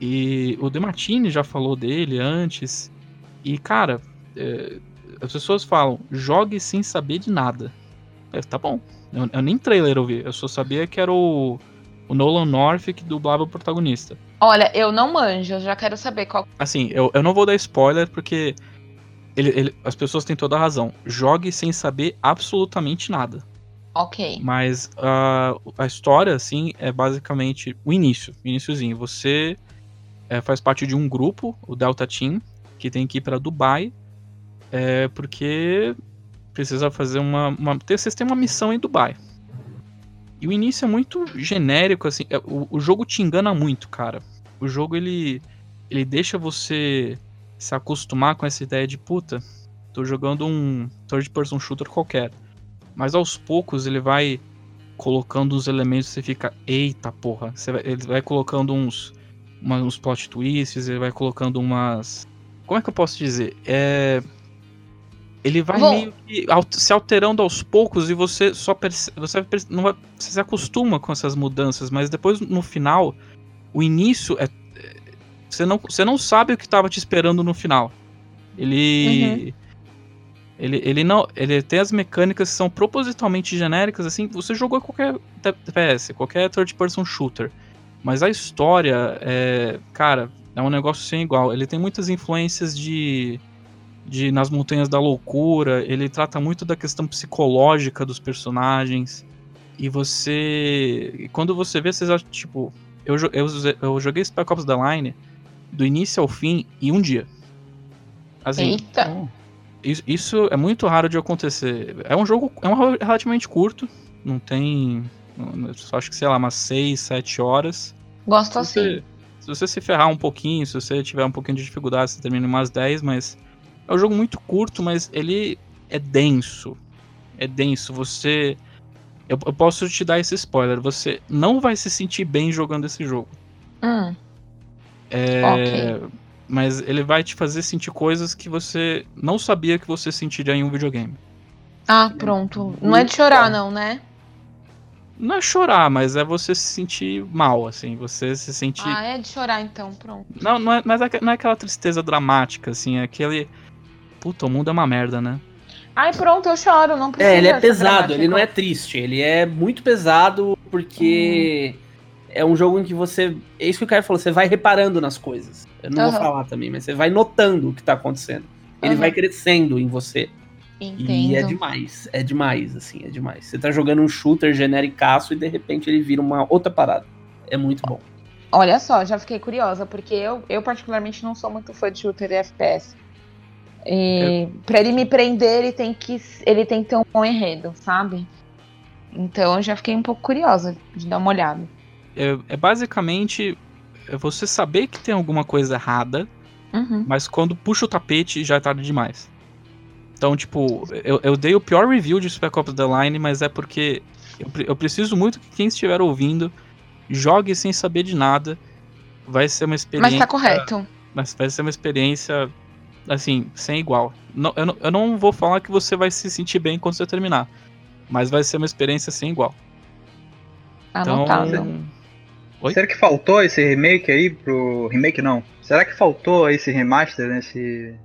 E o Demartini já falou dele antes. E, cara, é, as pessoas falam, jogue sem saber de nada. É, tá bom. Eu, eu nem trailer eu vi. Eu só sabia que era o, o Nolan North que dublava o protagonista. Olha, eu não manjo, eu já quero saber qual. Assim, eu, eu não vou dar spoiler porque ele- ele- as pessoas têm toda a razão. Jogue sem saber absolutamente nada. Ok. Mas ah, a história, assim, é basicamente o início, o iníciozinho. Você eh, faz parte de um grupo, o Delta Team, que tem que ir para Dubai, é, porque precisa fazer uma, uma. Vocês têm uma missão em Dubai. E o início é muito genérico, assim. é, o, o jogo te engana muito, cara. O jogo ele, ele deixa você se acostumar com essa ideia de puta, tô jogando um third person shooter qualquer. Mas aos poucos ele vai colocando uns elementos você fica, eita porra. Você vai- ele vai colocando uns, uma- uns plot twists, ele vai colocando umas. Como é que eu posso dizer? É. Ele vai Bom. meio que se alterando aos poucos e você só perce- você, não vai- você se acostuma com essas mudanças, mas depois no final, o início é. Você não, você não sabe o que estava te esperando no final. Ele. Ele, ele não. Ele tem as mecânicas que são propositalmente genéricas, assim. Você jogou qualquer TPS, qualquer third person shooter. Mas a história é. Cara, é um negócio sem igual. Ele tem muitas influências de. de Nas Montanhas da Loucura. Ele trata muito da questão psicológica dos personagens. E você. Quando você vê, vocês acham, tipo. Eu, eu, eu joguei Spec Ops The Line do início ao fim em um dia. Assim, Eita. isso, isso é muito raro de acontecer. É um jogo é um relativamente curto, não tem. Acho que, sei lá, umas 6, 7 horas. Gosto Se assim. você, se você se ferrar um pouquinho, se você tiver um pouquinho de dificuldade, você termina em umas 10, mas. É um jogo muito curto, mas ele é denso. É denso. Você. Eu, eu posso te dar esse spoiler. Você não vai se sentir bem jogando esse jogo. Hum, É, Ok. Mas ele vai te fazer sentir coisas que você não sabia que você sentiria em um videogame. Ah, pronto. Não é de chorar, não, né? Não é chorar, mas é você se sentir mal, assim. Você se sentir. Ah, é de chorar então, pronto. Não, não é, mas é não é aquela tristeza dramática, assim. É aquele. Puta, o mundo é uma merda, né? Ai, pronto, eu choro, não precisa. É, ele é pesado, ele não é triste, ele é muito pesado porque é um jogo em que você. É isso que o cara falou, você vai reparando nas coisas. Eu não vou Aham. falar também, mas você vai notando o que tá acontecendo. Ele Aham. vai crescendo em você. Entendo. E é demais, é demais, assim, é demais. Você tá jogando um shooter genericaço e de repente ele vira uma outra parada. É muito bom. Olha só, já fiquei curiosa, porque eu, eu particularmente não sou muito fã de shooter e FPS. E pra ele me prender, ele tem que ele tem que ter um bom enredo, sabe? Então eu já fiquei um pouco curiosa de dar uma olhada. É, é basicamente é você saber que tem alguma coisa errada, Uhum. mas quando puxa o tapete já é tarde demais. Então, tipo, eu, eu dei o pior review de Spec Ops The Line, mas é porque eu, eu preciso muito que quem estiver ouvindo jogue sem saber de nada. Vai ser uma experiência. Mas tá correto. Mas vai ser uma experiência, assim, sem igual. Não, eu, não, eu não vou falar que você vai se sentir bem quando você terminar. Mas vai ser uma experiência sem igual. Então. Anotado. Oi? Será que faltou esse remake aí pro. Remake não. Será que faltou esse remaster nesse.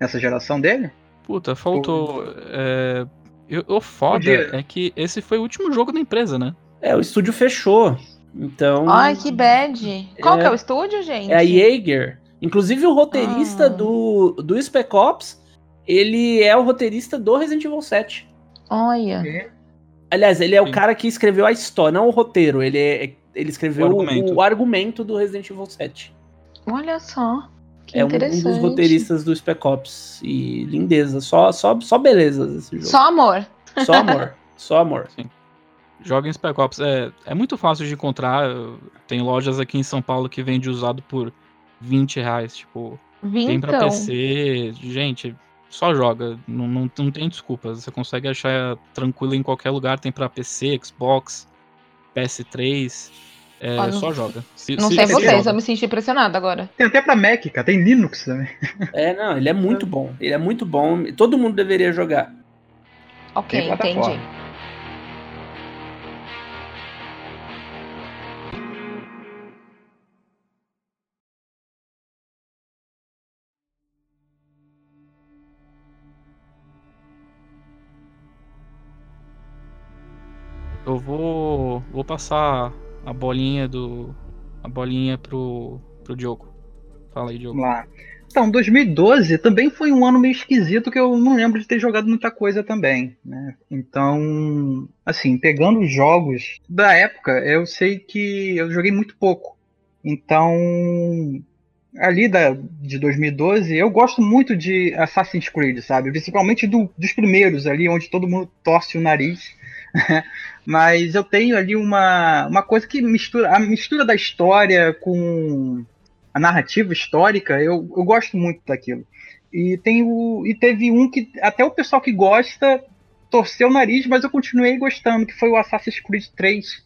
nessa geração dele? Puta, faltou. É, eu- o foda Podia. é que esse foi o último jogo da empresa, né? É, o estúdio fechou. Então. Ai, que bad. Qual É. que é o estúdio, gente? É a Jaeger. Inclusive o roteirista Ah. do, do Spec Ops, ele é o roteirista do Resident Evil 7. Olha. Aliás, ele é o Sim. cara que escreveu a história, não o roteiro. Ele, é, ele escreveu O o argumento. argumento. do Resident Evil 7. Olha só. Que é um, um dos roteiristas do Spec Ops. E lindeza, só, só, só belezas esse jogo. Só amor. Só amor. Só amor. Joga em Spec Ops. É, é muito fácil de encontrar. Tem lojas aqui em São Paulo que vende usado por 20 reais. Tipo, tem pra Vintão. PC. Gente, só joga. Não, não, não tem desculpas. Você consegue achar tranquilo em qualquer lugar. Tem pra PC, Xbox, PS3. É, Olha, só joga. Se- Não se- sei se vocês, joga. eu me senti impressionada agora. Tem até pra Mac, cara. Tem Linux também. É, não, ele é muito bom. Ele é muito bom. Todo mundo deveria jogar. Ok, entendi. Eu vou, vou passar a bolinha do. A bolinha pro, pro Diogo. Fala aí, Diogo. Lá. Então, 2012 também foi um ano meio esquisito que eu não lembro de ter jogado muita coisa também, né? Então, assim, pegando os jogos da época, eu sei que eu joguei muito pouco. Então, ali da, de 2012, eu gosto muito de Assassin's Creed, sabe? Principalmente do- dos primeiros ali, onde todo mundo torce o nariz. Mas eu tenho ali uma, uma coisa que mistura a mistura da história com a narrativa histórica, eu, eu gosto muito daquilo. E, tem o, e teve um que até o pessoal que gosta torceu o nariz, mas eu continuei gostando, que foi o Assassin's Creed 3.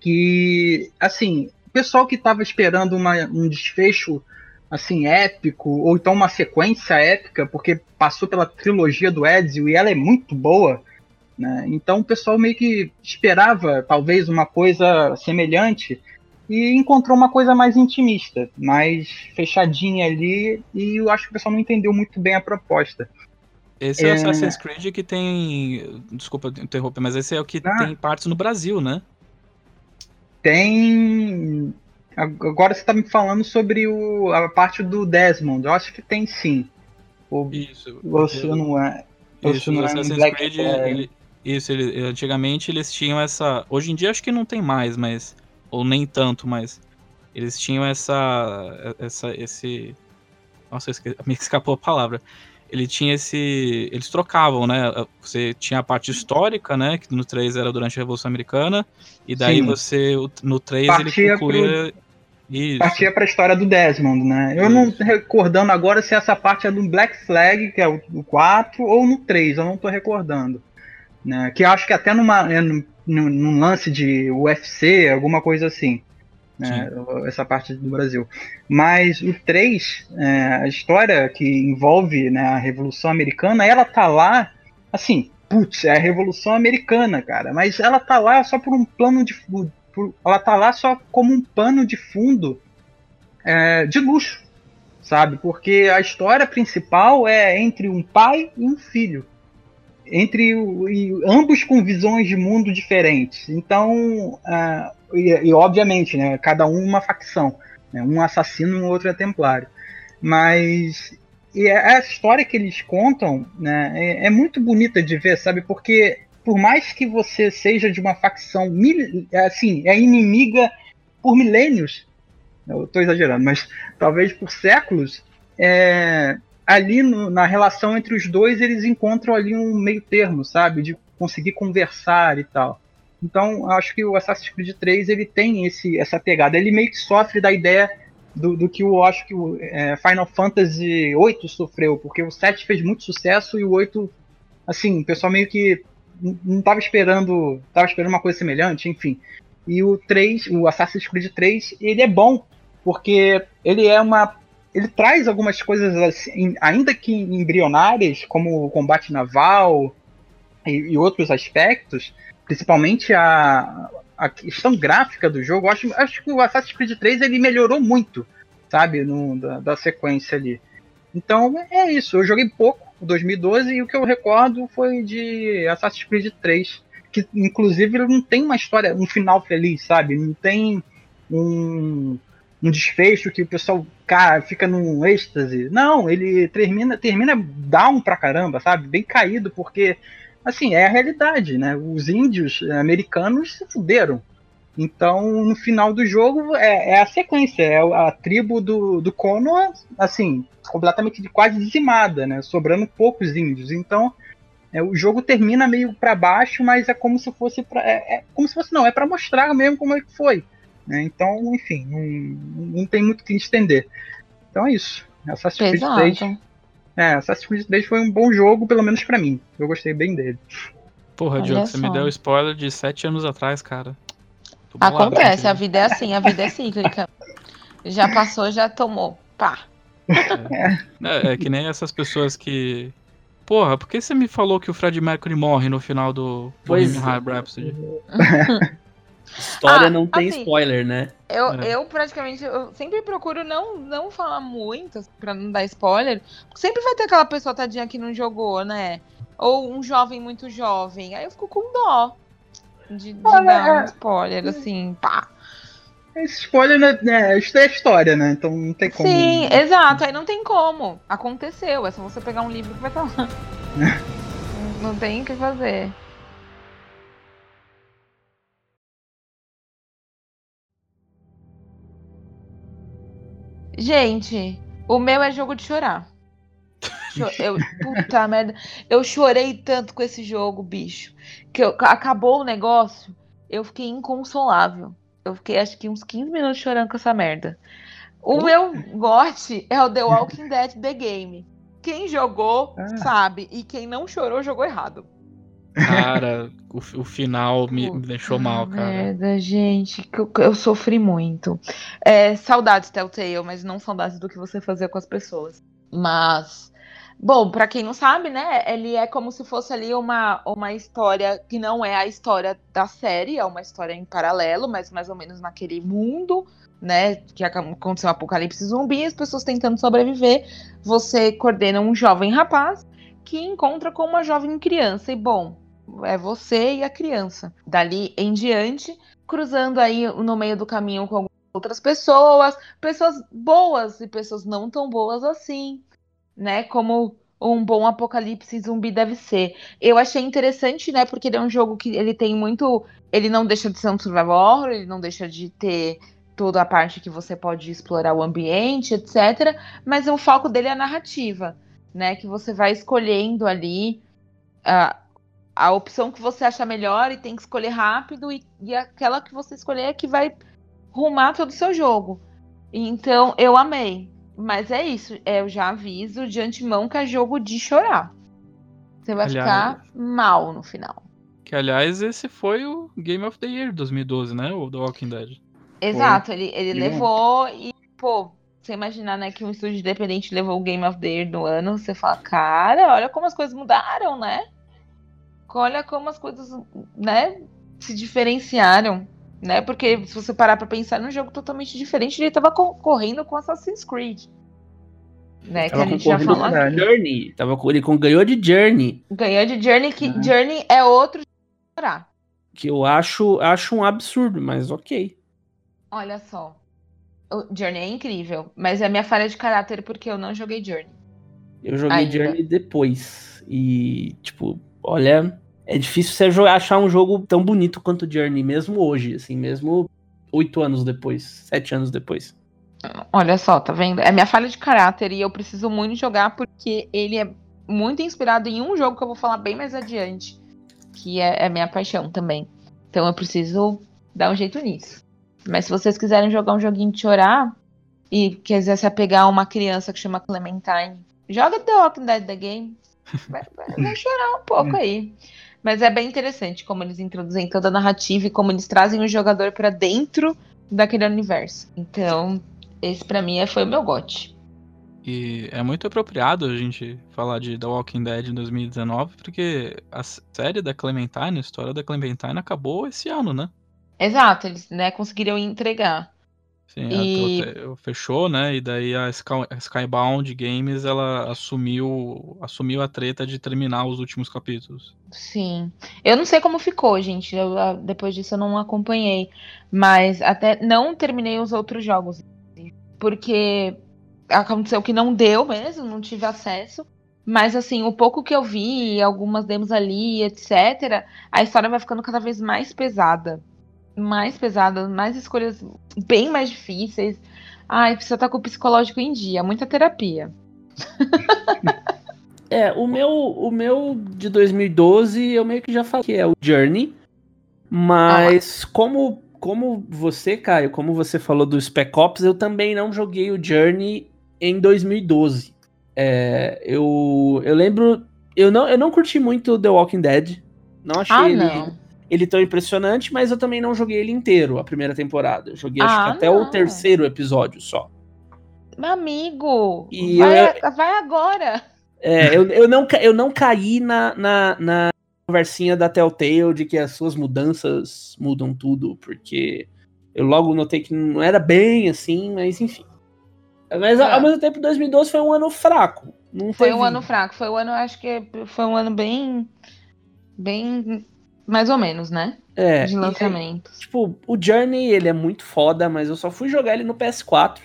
Que, assim, o pessoal que estava esperando uma, um desfecho assim épico, ou então uma sequência épica, porque passou pela trilogia do Ezio e ela é muito boa, né? Então o pessoal meio que esperava talvez uma coisa semelhante e encontrou uma coisa mais intimista, mais fechadinha ali, e eu acho que o pessoal não entendeu muito bem a proposta. Esse é o É. Assassin's Creed que tem. Desculpa interromper, mas esse é o que Ah. tem partes no Brasil, né? Tem. Agora você está me falando sobre o, a parte do Desmond, eu acho que tem sim. Ou Isso. você não é. Isso, se não o é em Assassin's Black Creed, Flag. ele- isso, ele- antigamente eles tinham essa. Hoje em dia acho que não tem mais, mas. Ou nem tanto, mas. Eles tinham essa. essa esse. Nossa, esque- me escapou a palavra. Ele tinha esse. Eles trocavam, né? Você tinha a parte histórica, né? Que no 3 era durante a Revolução Americana. E daí Sim. você. No 3 Partia ele concluía. Isso. Partia para a história do Desmond, né? Eu não tô recordando agora se essa parte é do Black Flag, que é o, o 4, ou no 3, eu não tô recordando. Né? Que acho que até numa, é, num, num lance de UFC, alguma coisa assim. Né? Essa parte do Brasil. Mas o 3, é, a história que envolve né, a Revolução Americana, ela tá lá, assim, putz, é a Revolução Americana, cara. Mas ela tá lá só por um plano de. por- ela tá lá só como um pano de fundo é, de luxo, sabe? Porque a história principal é entre um pai e um filho. Entre e ambos com visões de mundo diferentes. Então, ah, e, e obviamente, né, cada um uma facção. né, um assassino um outro é templário. Mas e a história que eles contam né, é, é muito bonita de ver, sabe? Porque por mais que você seja de uma facção assim, é inimiga por milênios, eu estou exagerando, mas talvez por séculos, é, ali no- na relação entre os dois eles encontram ali um meio termo, sabe? De conseguir conversar e tal. Então, acho que o Assassin's Creed 3 ele tem esse, essa pegada. Ele meio que sofre da ideia do, do que eu acho que o é, Final Fantasy VIII sofreu, porque o 7 fez muito sucesso e o 8, assim, o pessoal meio que não estava esperando, tava esperando uma coisa semelhante, enfim. E o 3, o Assassin's Creed 3, ele é bom, porque ele é uma ele traz algumas coisas assim, ainda que embrionárias, como o combate naval e, e outros aspectos, principalmente a, a questão gráfica do jogo, acho, acho que o Assassin's Creed 3 ele melhorou muito, sabe, no, da, da sequência ali. Então é isso, eu joguei pouco em 2012 e o que eu recordo foi de Assassin's Creed 3, que inclusive não tem uma história, um final feliz, sabe? Não tem um, um desfecho que o pessoal cara, fica num êxtase. Não, ele termina, termina down pra caramba, sabe? Bem caído, porque, assim, é a realidade, né? Os índios americanos se fuderam. Então, no final do jogo, é, é a sequência, é a tribo do, do Conor, assim, completamente quase dizimada, né? Sobrando poucos índios. Então, é, o jogo termina meio para baixo, mas é como se fosse pra, é, é, como se fosse não, é para mostrar mesmo como é que foi. Né? Então, enfim, não, não tem muito o que estender. Então é isso. Assassin's Creed 3. É, Assassin's Creed 3 foi um bom jogo, pelo menos para mim. Eu gostei bem dele. Porra, Diogo, você me deu spoiler de sete anos atrás, cara. Acontece, a vida é assim, a vida é cíclica. já passou, já tomou. Pá. É. É, é, que nem essas pessoas que. Porra, por que você me falou que o Fred Mercury morre no final do Bohemian Rhapsody? História ah, não tem assim, spoiler, né? Eu, é. eu praticamente eu sempre procuro não, não falar muito pra não dar spoiler. Sempre vai ter aquela pessoa tadinha que não jogou, né? Ou um jovem muito jovem. Aí eu fico com dó de, de ah, dar é. um spoiler, assim, pá. Esse spoiler, né, é, isso é história, né? Então não tem como. Sim, exato, aí não tem como. Aconteceu, é só você pegar um livro que vai estar lá. não tem o que fazer. Gente, o meu é jogo de chorar. Eu, puta merda. Eu chorei tanto com esse jogo, bicho. Que eu, acabou o negócio, eu fiquei inconsolável. Eu fiquei acho que uns 15 minutos chorando com essa merda. O meu gote é o The Walking Dead The Game. Quem jogou ah. sabe, e quem não chorou jogou errado. Cara, o, o final me, me, deixou mal, cara. Merda, gente, que eu, eu, sofri muito. É, saudades Telltale, mas não saudades do que você fazia com as pessoas. Mas Bom, para quem não sabe, né, ele é como se fosse ali uma, uma história que não é a história da série, é uma história em paralelo, mas mais ou menos naquele mundo, né, que aconteceu um apocalipse zumbi, as pessoas tentando sobreviver. Você coordena um jovem rapaz que encontra com uma jovem criança e bom, é você e a criança. Dali em diante, cruzando aí no meio do caminho com outras pessoas, pessoas boas e pessoas não tão boas assim né? Como um bom apocalipse zumbi deve ser. Eu achei interessante, né? Porque ele é um jogo que ele tem muito. Ele não deixa de ser um survival horror, ele não deixa de ter toda a parte que você pode explorar o ambiente, etc. Mas o foco dele é a narrativa, né? Que você vai escolhendo ali a, a opção que você acha melhor e tem que escolher rápido, e, e aquela que você escolher é que vai rumar todo o seu jogo. Então, eu amei. Mas é isso, é, eu já aviso de antemão que é jogo de chorar. Você vai aliás, ficar mal no final. Que aliás, esse foi o Game of the Year 2012, né? O The Walking Dead. Exato, foi. ele, ele levou e, pô, você imaginar, né, que um estúdio independente levou o Game of the Year do ano, você fala, cara, olha como as coisas mudaram, né? Olha como as coisas, né, se diferenciaram né? Porque se você parar para pensar num jogo totalmente diferente, ele tava concorrendo com Assassin's Creed. Né, que a gente já falou. Journey. Tava, ele com, ganhou de Journey. Ganhou de Journey, que uhum. Journey é outro que eu acho, acho um absurdo, mas ok. Olha só. O Journey é incrível, mas é minha falha de caráter porque eu não joguei Journey. Eu joguei Ainda. Journey depois. E, tipo, olha, é difícil você achar um jogo tão bonito quanto Journey, mesmo hoje, assim, mesmo oito anos depois, sete anos depois. Olha só, tá vendo? É minha falha de caráter e eu preciso muito jogar porque ele é muito inspirado em um jogo que eu vou falar bem mais adiante, que é, é minha paixão também. Então eu preciso dar um jeito nisso. Mas se vocês quiserem jogar um joguinho de chorar e quiser se apegar a uma criança que chama Clementine, joga The Walking Dead The Game. Vai, vai, chorar um pouco aí. Mas é bem interessante como eles introduzem toda a narrativa e como eles trazem o jogador para dentro daquele universo. Então, esse para mim foi o meu gote. E é muito apropriado a gente falar de The Walking Dead em 2019, porque a série da Clementine, a história da Clementine, acabou esse ano, né? Exato, eles né, conseguiram entregar. Sim, e... fechou, né? E daí a, Sky, a Skybound Games ela assumiu, assumiu a treta de terminar os últimos capítulos. Sim. Eu não sei como ficou, gente. Eu, depois disso eu não acompanhei. Mas até não terminei os outros jogos. porque aconteceu que não deu mesmo, não tive acesso. Mas assim, o pouco que eu vi, algumas demos ali, etc., a história vai ficando cada vez mais pesada. Mais pesada, mais escolhas bem mais difíceis. Ai, precisa estar com o psicológico em dia, muita terapia. é, o meu, o meu de 2012, eu meio que já falei que é o Journey. Mas ah. como, como você, Caio, como você falou do Spec Ops, eu também não joguei o Journey em 2012. É, eu, eu lembro. Eu não, eu não curti muito The Walking Dead. Não achei ah, ele, não. Ele tão impressionante, mas eu também não joguei ele inteiro, a primeira temporada. Eu joguei ah, acho que até não. o terceiro episódio só. Meu amigo! E vai, eu, vai agora! É, eu, eu, não, eu não caí na, na, na conversinha da Telltale de que as suas mudanças mudam tudo, porque eu logo notei que não era bem assim, mas enfim. Mas é. ao mesmo tempo, 2012 foi um ano fraco. Não foi um ano fraco. Foi um ano, acho que foi um ano bem. Bem. Mais ou menos, né? É. De lançamento. tipo, o Journey, ele é muito foda, mas eu só fui jogar ele no PS4,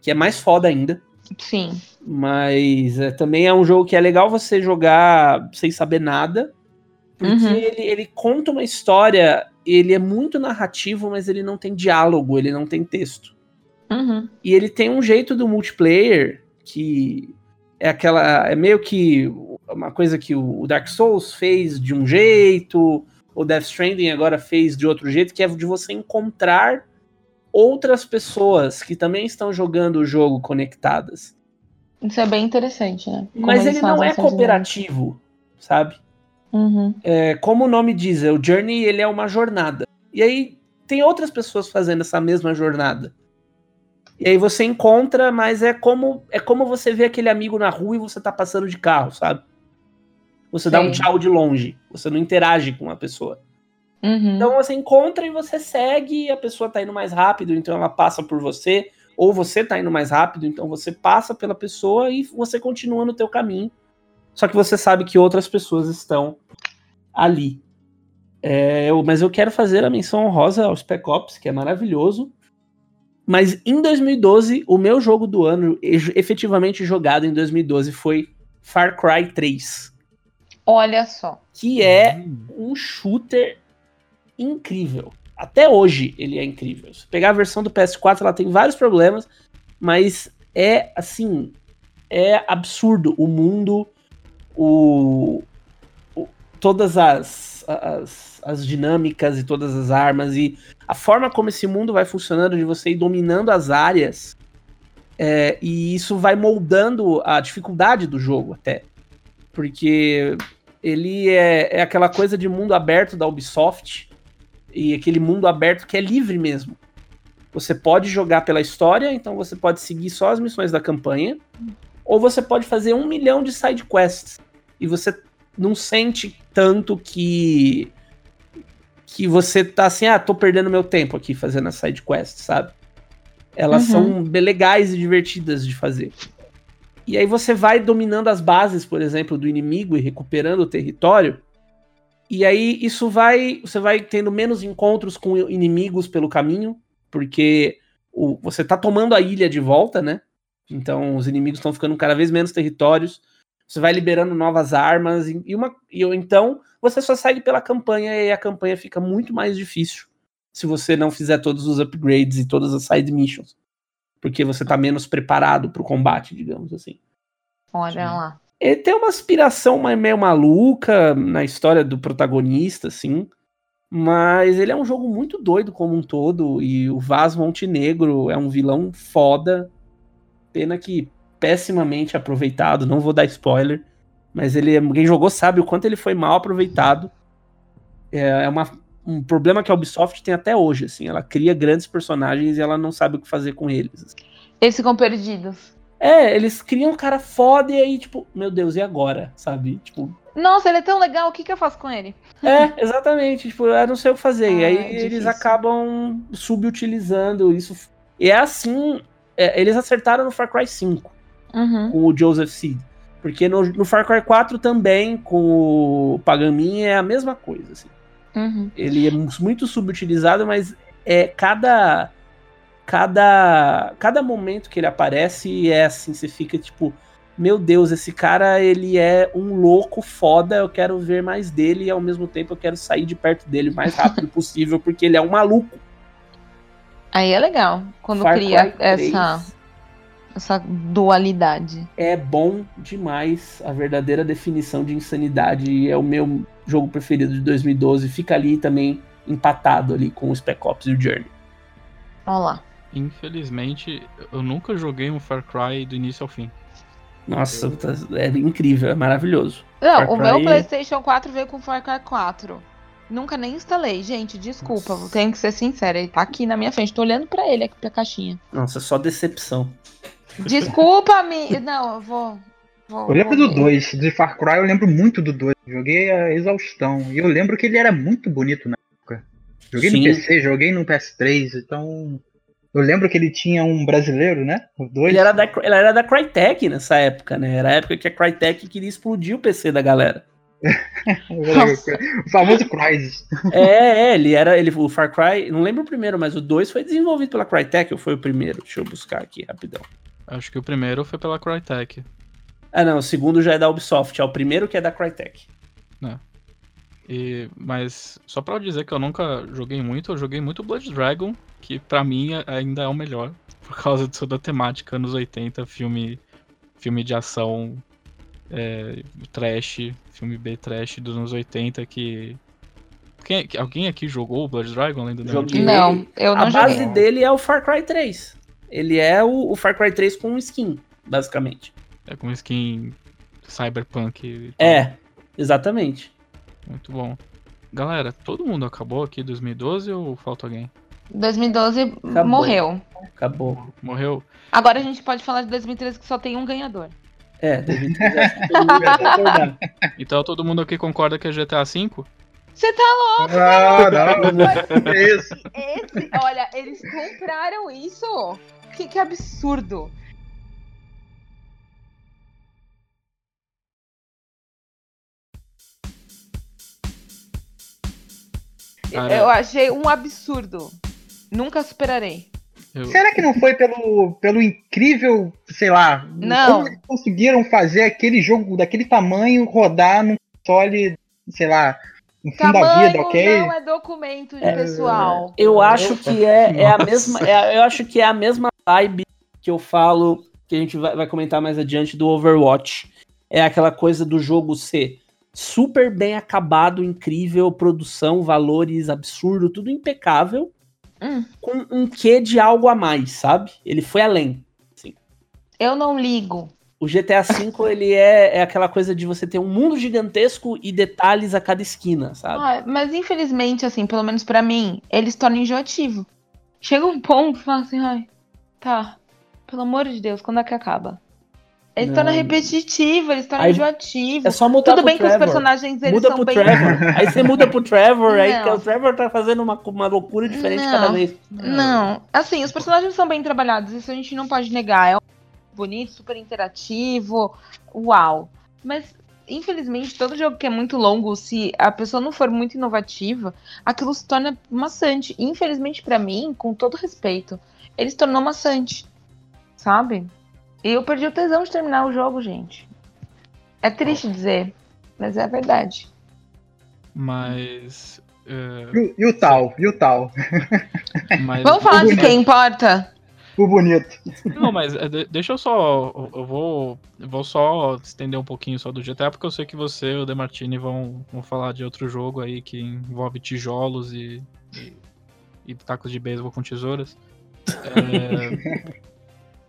que é mais foda ainda. Sim. Mas é, também é um jogo que é legal você jogar sem saber nada. Porque uhum. ele, ele conta uma história, ele é muito narrativo, mas ele não tem diálogo, ele não tem texto. Uhum. E ele tem um jeito do multiplayer que é aquela. É meio que uma coisa que o Dark Souls fez de um jeito, o Death Stranding agora fez de outro jeito, que é de você encontrar outras pessoas que também estão jogando o jogo conectadas. Isso é bem interessante, né? Como Mas ele não é cooperativo, sabe? Uhum. É, como o nome diz, o Journey ele é uma jornada. E aí tem outras pessoas fazendo essa mesma jornada. E aí você encontra, mas é como é como você vê aquele amigo na rua e você tá passando de carro, sabe? Você Sim. dá um tchau de longe, você não interage com a pessoa. Uhum. Então você encontra e você segue, e a pessoa tá indo mais rápido, então ela passa por você, ou você tá indo mais rápido, então você passa pela pessoa e você continua no teu caminho. Só que você sabe que outras pessoas estão ali. É, eu, mas eu quero fazer a menção honrosa ao Spec Ops, que é maravilhoso. Mas em 2012, o meu jogo do ano, efetivamente jogado em 2012, foi Far Cry 3. Olha só. Que é um shooter incrível. Até hoje ele é incrível. Se pegar a versão do PS4, ela tem vários problemas, mas é assim, é absurdo o mundo, o, o todas as, as, as dinâmicas e todas as armas e a forma como esse mundo vai funcionando, de você ir dominando as áreas, é, e isso vai moldando a dificuldade do jogo até. Porque ele é, é aquela coisa de mundo aberto da Ubisoft, e aquele mundo aberto que é livre mesmo. Você pode jogar pela história, então você pode seguir só as missões da campanha, ou você pode fazer um milhão de side quests. E você não sente tanto que que você tá assim, ah, tô perdendo meu tempo aqui fazendo a side quest, sabe? Elas uhum. são legais e divertidas de fazer. E aí você vai dominando as bases, por exemplo, do inimigo e recuperando o território. E aí isso vai, você vai tendo menos encontros com inimigos pelo caminho, porque o, você tá tomando a ilha de volta, né? Então os inimigos estão ficando cada vez menos territórios. Você vai liberando novas armas e, uma e então você só segue pela campanha e a campanha fica muito mais difícil se você não fizer todos os upgrades e todas as side missions. Porque você tá menos preparado pro combate, digamos assim. Olha lá. Ele tem uma aspiração meio maluca na história do protagonista, assim. Mas ele é um jogo muito doido como um todo. E o Vaz Montenegro é um vilão foda. Pena que pessimamente aproveitado. Não vou dar spoiler. Mas ele, quem jogou sabe o quanto ele foi mal aproveitado. É, é uma, um problema que a Ubisoft tem até hoje, assim. Ela cria grandes personagens e ela não sabe o que fazer com eles. Assim. Eles ficam perdidos. É, eles criam um cara foda e aí, tipo, meu Deus, e agora? Sabe? Tipo. Nossa, ele é tão legal, o que, que eu faço com ele? É, exatamente. Tipo, eu não sei o que fazer. Ah, e aí é eles acabam subutilizando isso. E é assim. É, eles acertaram no Far Cry 5 uhum. com o Joseph Seed. Porque no, no, Far Cry 4 também, com o Pagamin, é a mesma coisa. Assim. Uhum. Ele é muito subutilizado, mas é cada, cada, cada momento que ele aparece é assim, você fica tipo, meu Deus, esse cara ele é um louco foda, eu quero ver mais dele e ao mesmo tempo eu quero sair de perto dele o mais rápido possível porque ele é um maluco. Aí é legal quando Far cria Cry 3 essa, essa dualidade. é bom demais, a verdadeira definição de insanidade e é o meu jogo preferido de 2012, fica ali também empatado ali com o Spec Ops e o Journey. Olha lá. Infelizmente, eu nunca joguei um Far Cry do início ao fim. Nossa, tá- é incrível, é maravilhoso. Não, Far o meu Cry- PlayStation 4 veio com Far Cry 4. Nunca nem instalei, gente. Desculpa, Nossa. tenho que ser sincera. Ele tá aqui na minha frente. Tô olhando pra ele aqui pra caixinha. Nossa, só decepção. Desculpa, me. Não, eu vou. vou Eu lembro vou do ver. 2, de Far Cry eu lembro muito do 2. Joguei a exaustão. E eu lembro que ele era muito bonito na época. Joguei Sim. no PC, joguei no PS3, então. Eu lembro que ele tinha um brasileiro, né? O 2. Ele era, da, ele era da Crytek nessa época, né? Era a época que a Crytek queria explodir o PC da galera. o famoso Crysis. é, é, ele era. Ele, o Far Cry, não lembro o primeiro, mas o 2 foi desenvolvido pela Crytek, ou foi o primeiro? Deixa eu buscar aqui rapidão. Acho que o primeiro foi pela Crytek. Ah, não, o segundo já é da Ubisoft, é o primeiro que é da Crytek. E, mas só pra dizer que eu nunca joguei muito, eu joguei muito Blood Dragon, que pra mim ainda é o melhor, por causa de toda a temática anos 80, filme, filme de ação é, trash, filme B trash dos anos 80 que. Quem, que- alguém aqui jogou o Blood Dragon além do Joguei. Não, eu a não base joguei. dele é o Far Cry 3. Ele é o, o Far Cry 3 com um skin, basicamente. É com skin cyberpunk. e tal. É, exatamente. Muito bom. Galera, todo mundo acabou aqui em 2012 ou falta alguém? 2012 Acabou. morreu. Acabou. Morreu? Agora a gente pode falar de 2013 que só tem um ganhador. É, 2013 acho que todo mundo concordar. Então todo mundo aqui concorda que é GTA V? Você tá Ah, não. É isso. esse? Olha, eles compraram isso? Que, que absurdo. Cara, Eu achei um absurdo. Nunca superarei. eu- Será que não foi pelo, pelo incrível, sei lá, Não. como eles conseguiram fazer aquele jogo daquele tamanho rodar num console, sei lá, no fim da vida, ok? não é documento de É, pessoal. Eu acho que é, é a mesma. é- eu acho que é a mesma vibe que eu falo, que a gente vai, vai comentar mais adiante do Overwatch. É aquela coisa do jogo ser super bem acabado, incrível, produção, valores absurdo, tudo impecável, Hum. com um quê de algo a mais, sabe? Ele foi além. Eu não ligo. O GTA V, ele é, é aquela coisa de você ter um mundo gigantesco e detalhes a cada esquina, sabe? Ah, mas infelizmente, assim, pelo menos pra mim, ele se torna enjoativo. Chega um ponto e fala assim, ai, tá, pelo amor de Deus, quando é que acaba? Ele se Não. torna repetitivo, ele se torna Aí- enjoativo. É só mudar Tudo bem que os Trevor. personagens, eles muda são pro bem... Trevor. Aí você muda pro Trevor, aí Não. que o Trevor tá fazendo uma, uma loucura diferente Não. cada vez. Não, assim, os personagens são bem trabalhados, isso a gente não pode negar. É bonito, super interativo, uau. Mas, infelizmente, todo jogo que é muito longo, se a pessoa não for muito inovativa, aquilo se torna maçante. Infelizmente, pra mim, com todo respeito, ele se tornou maçante, sabe? E eu perdi o tesão de terminar o jogo, gente. É triste dizer, mas é a verdade. Mas. é, E, o- e o tal, e o tal, mas Vamos falar de quem importa? O bonito. Não, mas é, de- deixa eu só. Eu vou, eu vou só estender um pouquinho só do GTA, porque eu sei que você e o Demartini vão, vão falar de outro jogo aí que envolve tijolos e, e, e tacos de beisebol com tesouras. É,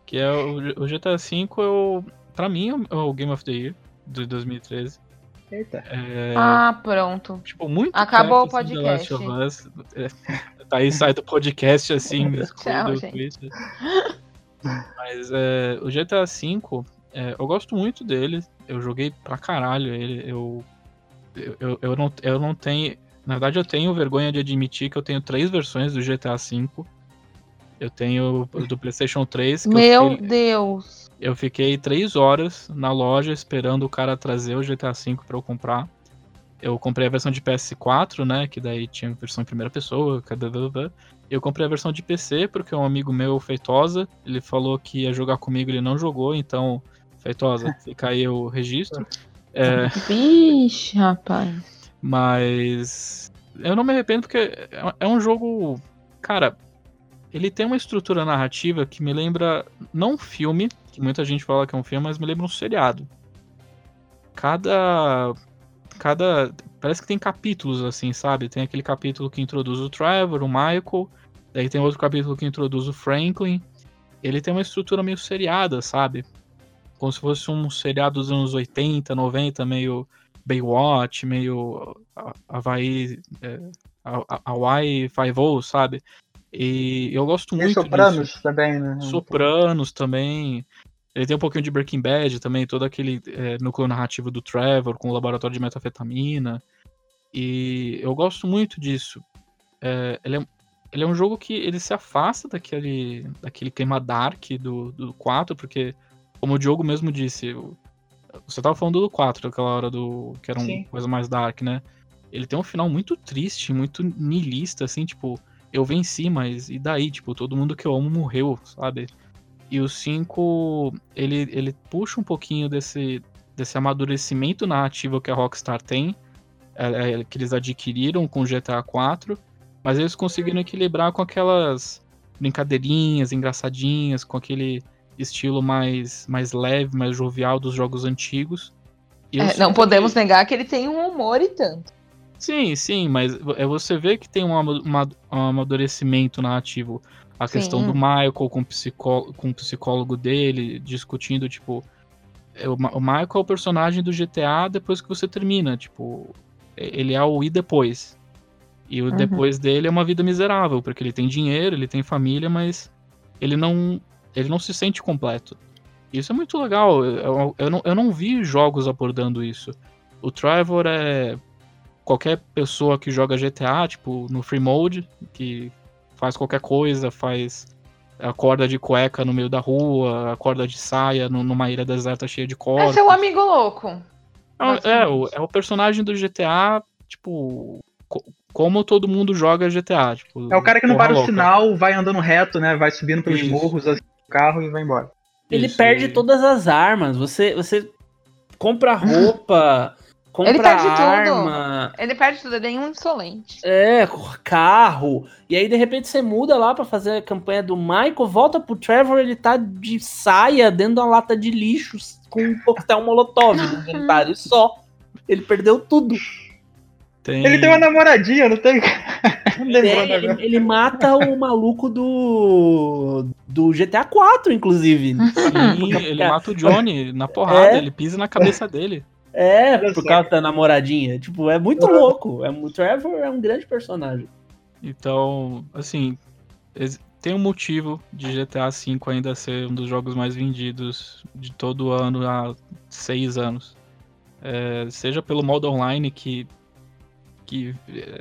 que é o, o GTA V, eu, pra mim, é o Game of the Year de 2013. Eita. É, Ah, pronto. tipo, muito Acabou perto, o assim, The Last podcast. of Us. É, tá aí, sai do podcast, assim, Tchau, gente. Mas é, o GTA V, é, eu gosto muito dele. Eu joguei pra caralho ele. Eu, eu, eu, não, eu não tenho. Na verdade, eu tenho vergonha de admitir que eu tenho três versões do GTA V. Eu tenho o do PlayStation 3. Que eu Meu fiquei- Deus. eu fiquei três horas na loja esperando o cara trazer o GTA V pra eu comprar. Eu comprei a versão de PS4, né? Que daí tinha versão em primeira pessoa. Eu comprei a versão de PC porque um amigo meu, Feitosa, ele falou que ia jogar comigo, ele não jogou, então, Feitosa, fica aí o registro. É... Vixe, rapaz. Mas eu não me arrependo porque é, é um jogo, cara, ele tem uma estrutura narrativa que me lembra não um filme, que muita gente fala que é um filme, mas me lembra um seriado. Cada cada. Parece que tem capítulos, assim, sabe? Tem aquele capítulo que introduz o Trevor, o Michael. Daí tem outro capítulo que introduz o Franklin. Ele tem uma estrutura meio seriada, sabe? Como se fosse um seriado dos anos 80, 90, meio Baywatch, meio Havaí. É, Hawaii Five-O, sabe? E eu gosto muito. E Sopranos disso. também, né? Sopranos também. Ele tem um pouquinho de Breaking Bad também, todo aquele é, núcleo narrativo do Trevor com o laboratório de metafetamina. E eu gosto muito disso. É, ele, é, ele é um jogo que ele se afasta daquele, daquele clima dark do, do 4, porque, como o Diogo mesmo disse, você tava falando do 4, daquela hora do. que era uma coisa mais dark, né? Ele tem um final muito triste, muito nihilista, assim, tipo, eu venci, mas e daí? Tipo, todo mundo que eu amo morreu, sabe? E o 5, ele, ele puxa um pouquinho desse, desse amadurecimento narrativo que a Rockstar tem, é, é, que eles adquiriram com GTA 4, mas eles conseguiram equilibrar com aquelas brincadeirinhas engraçadinhas, com aquele estilo mais, mais leve, mais jovial dos jogos antigos. É, não podemos que... negar que ele tem um humor e tanto. Sim, sim, mas é você vê que tem um, um amadurecimento narrativo a Sim. questão do Michael com o, psicó com o psicólogo dele, discutindo, tipo. É, o, Michael é o personagem do GTA depois que você termina, tipo. Ele é o e depois. E o uhum. depois dele é uma vida miserável, porque ele tem dinheiro, ele tem família, mas ele não. ele não se sente completo. Isso é muito legal. Eu, eu, eu, não, eu não vi jogos abordando isso. O Trevor é qualquer pessoa que joga GTA, tipo, no free mode, que faz qualquer coisa, faz acorda de cueca no meio da rua, acorda de saia numa ilha deserta cheia de corpos. Esse é o amigo louco. É, é, o, é o personagem do GTA, tipo, co como todo mundo joga GTA. Tipo, é o cara que não para louca. o sinal, vai andando reto, né? Vai subindo pelos Isso. morros assim, carro e vai embora. Ele Isso, perde e... todas as armas. Você, você compra roupa, Compra ele perde arma, tudo. Ele perde tudo, ele é um insolente. É, carro. E aí, de repente, você muda lá para fazer a campanha do Michael, volta pro Trevor, ele tá de saia dentro de uma lata de lixo com um coquetel molotov no inventário só. Ele perdeu tudo. Tem... Ele tem uma namoradinha, não tem? É, ele, ele, mata o maluco do do GTA 4, inclusive. Sim, ele mata o Johnny na porrada, é. ele pisa na cabeça dele. É, por causa da namoradinha. Tipo, é muito uhum. louco. É, o Trevor é um grande personagem. Então, assim, tem um motivo de GTA V ainda ser um dos jogos mais vendidos de todo o ano há seis anos. É, seja pelo modo online que, que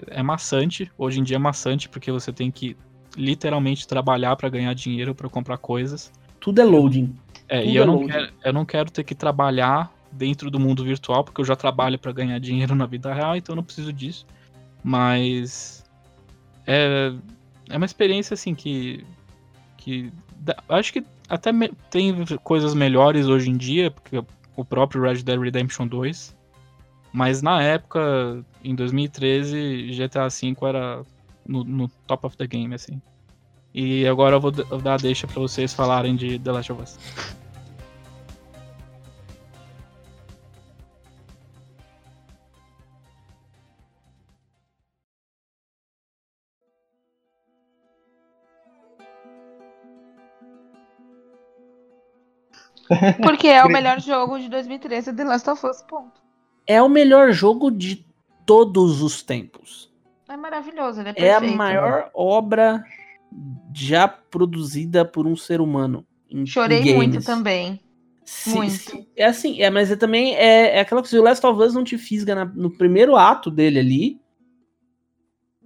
é maçante, hoje em dia é maçante porque você tem que literalmente trabalhar para ganhar dinheiro para comprar coisas. Tudo é loading. É, Tudo e eu, é não quero, eu não quero ter que trabalhar dentro do mundo virtual, porque eu já trabalho para ganhar dinheiro na vida real, então eu não preciso disso. Mas é, é uma experiência assim que que acho que até tem coisas melhores hoje em dia, porque o próprio Red Dead Redemption 2, mas na época, em 2013, GTA V era no, no top of the game, assim. E agora eu vou dar a deixa para vocês falarem de The Last of Us. Porque é o melhor jogo de 2013, The Last of Us, ponto. É o melhor jogo de todos os tempos. É maravilhoso, ele é perfeito. É a maior né? obra já produzida por um ser humano. Chorei muito também. Sim, muito. É assim, é, mas é também é, é aquela coisa, o Last of Us não te fisga na, no primeiro ato dele ali.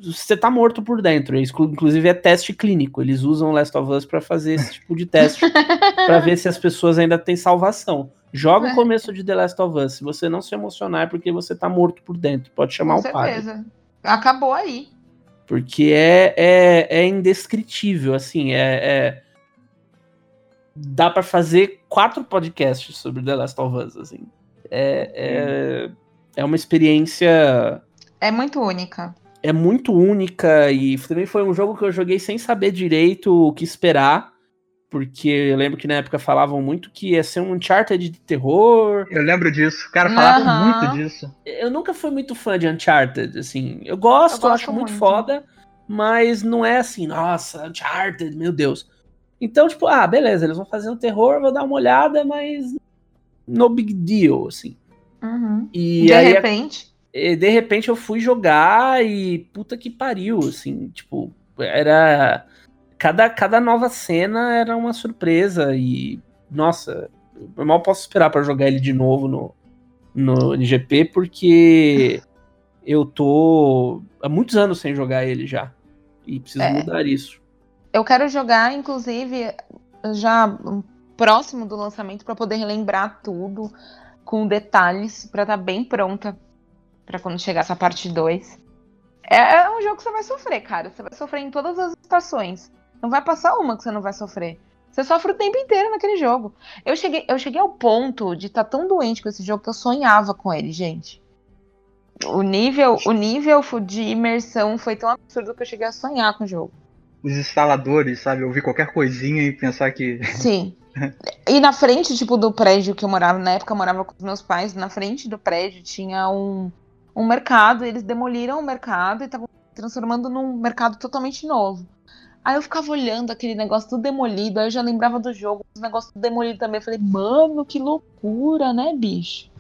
Você tá morto por dentro. Inclusive é teste clínico. Eles usam Last of Us para fazer esse tipo de teste para ver se as pessoas ainda têm salvação. Joga é. o começo de The Last of Us. Se você não se emocionar é porque você tá morto por dentro. Pode chamar Com o pai. certeza. Acabou aí. Porque é, é, é indescritível, assim, é, é... dá para fazer quatro podcasts sobre The Last of Us, assim. É, é, é uma experiência... É muito única é muito única e também foi um jogo que eu joguei sem saber direito o que esperar. Porque eu lembro que na época falavam muito que ia ser um Uncharted de terror. Eu lembro disso, o cara falava uhum. muito disso. Eu nunca fui muito fã de Uncharted, assim. Eu gosto, eu gosto acho muito. muito foda, mas não é assim, nossa, Uncharted, meu Deus. Então, tipo, ah, beleza, eles vão fazer um terror, vou dar uma olhada, mas no big deal, assim. Uhum. E de aí, repente de repente eu fui jogar e puta que pariu, assim, tipo, era cada, cada nova cena era uma surpresa e nossa, eu mal posso esperar para jogar ele de novo no no NGP porque eu tô há muitos anos sem jogar ele já e preciso é, mudar isso. Eu quero jogar inclusive já próximo do lançamento para poder relembrar tudo com detalhes para estar tá bem pronta para quando chegar essa parte 2. É, é, um jogo que você vai sofrer, cara. Você vai sofrer em todas as estações. Não vai passar uma que você não vai sofrer. Você sofre o tempo inteiro naquele jogo. Eu cheguei, eu cheguei ao ponto de estar tá tão doente com esse jogo que eu sonhava com ele, gente. O nível, o nível de imersão foi tão absurdo que eu cheguei a sonhar com o jogo. Os instaladores, sabe? Ouvir qualquer coisinha e pensar que. Sim. E na frente, tipo, do prédio que eu morava, na época eu morava com os meus pais, na frente do prédio tinha um, um mercado, eles demoliram o mercado e estavam transformando num mercado totalmente novo. Aí eu ficava olhando aquele negócio tudo demolido, aí eu já lembrava do jogo, os negócios tudo demolido também. Eu falei, mano, que loucura, né, bicho?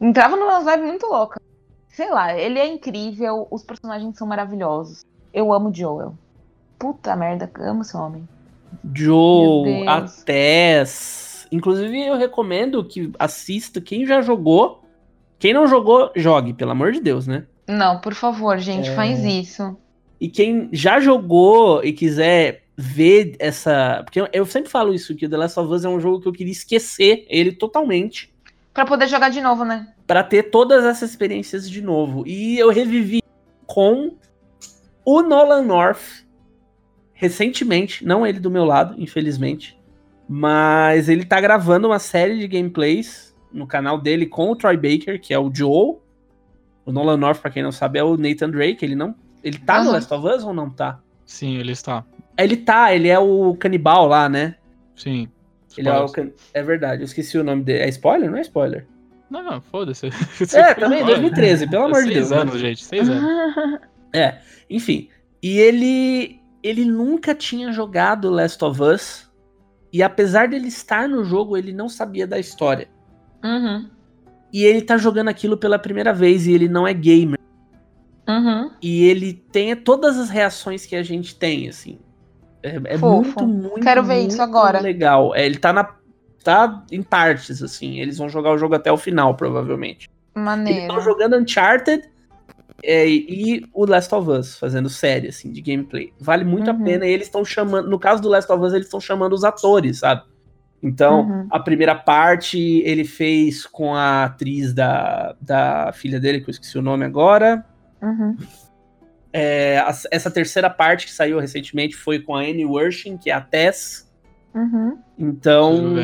Entrava numa vibe muito louca. Sei lá, ele é incrível, os personagens são maravilhosos. Eu amo Joel. Puta merda, amo esse homem. Joe, a Tess. Inclusive, eu recomendo que assista quem já jogou quem não jogou, jogue, pelo amor de Deus, né? Não, por favor, gente, é... faz isso. E quem já jogou e quiser ver essa. Porque eu sempre falo isso, que o The Last of Us é um jogo que eu queria esquecer ele totalmente. Para poder jogar de novo, né? Para ter todas essas experiências de novo. E eu revivi com o Nolan North recentemente, não ele do meu lado, infelizmente, mas ele tá gravando uma série de gameplays no canal dele com o Troy Baker, que é o Joe. O Nolan North, pra quem não sabe, é o Nathan Drake. Ele não. Ele tá uhum. no Last of Us ou não tá? Sim, ele está. Ele tá, ele é o canibal lá, né? Sim. Ele é, o can... é verdade, eu esqueci o nome dele. É spoiler? Não é spoiler. Não, foda-se. É, também, 2013, pelo amor de Deus. Seis anos, gente, seis anos. É, enfim. E ele. Ele nunca tinha jogado Last of Us. E apesar dele estar no jogo, ele não sabia da história. Uhum. E ele tá jogando aquilo pela primeira vez e ele não é gamer. Uhum. E ele tem todas as reações que a gente tem, assim. É, é muito, muito, Quero ver muito isso agora. legal. É, ele tá na. tá em partes, assim. Eles vão jogar o jogo até o final, provavelmente. Maneiro. Eles estão jogando Uncharted é, e o Last of Us, fazendo série, assim, de gameplay. Vale muito uhum. a pena. E eles estão chamando. No caso do Last of Us, eles estão chamando os atores, sabe? Então, uhum. a primeira parte ele fez com a atriz da, da filha dele, que eu esqueci o nome agora. Uhum. É, a, essa terceira parte que saiu recentemente foi com a Annie Wershing, que é a Tess. Uhum. Então,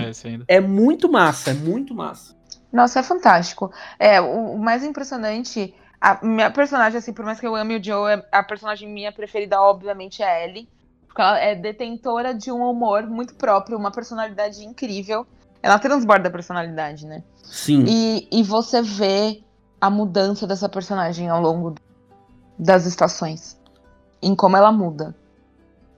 é muito massa, é muito massa. Nossa, é fantástico. É, o, o, mais impressionante, a minha personagem, assim, por mais que eu ame o Joe, a personagem minha preferida, obviamente, é a Ellie. Porque ela é detentora de um humor muito próprio, uma personalidade incrível. Ela transborda a personalidade, né? Sim. E, e você vê a mudança dessa personagem ao longo das estações. Em como ela muda.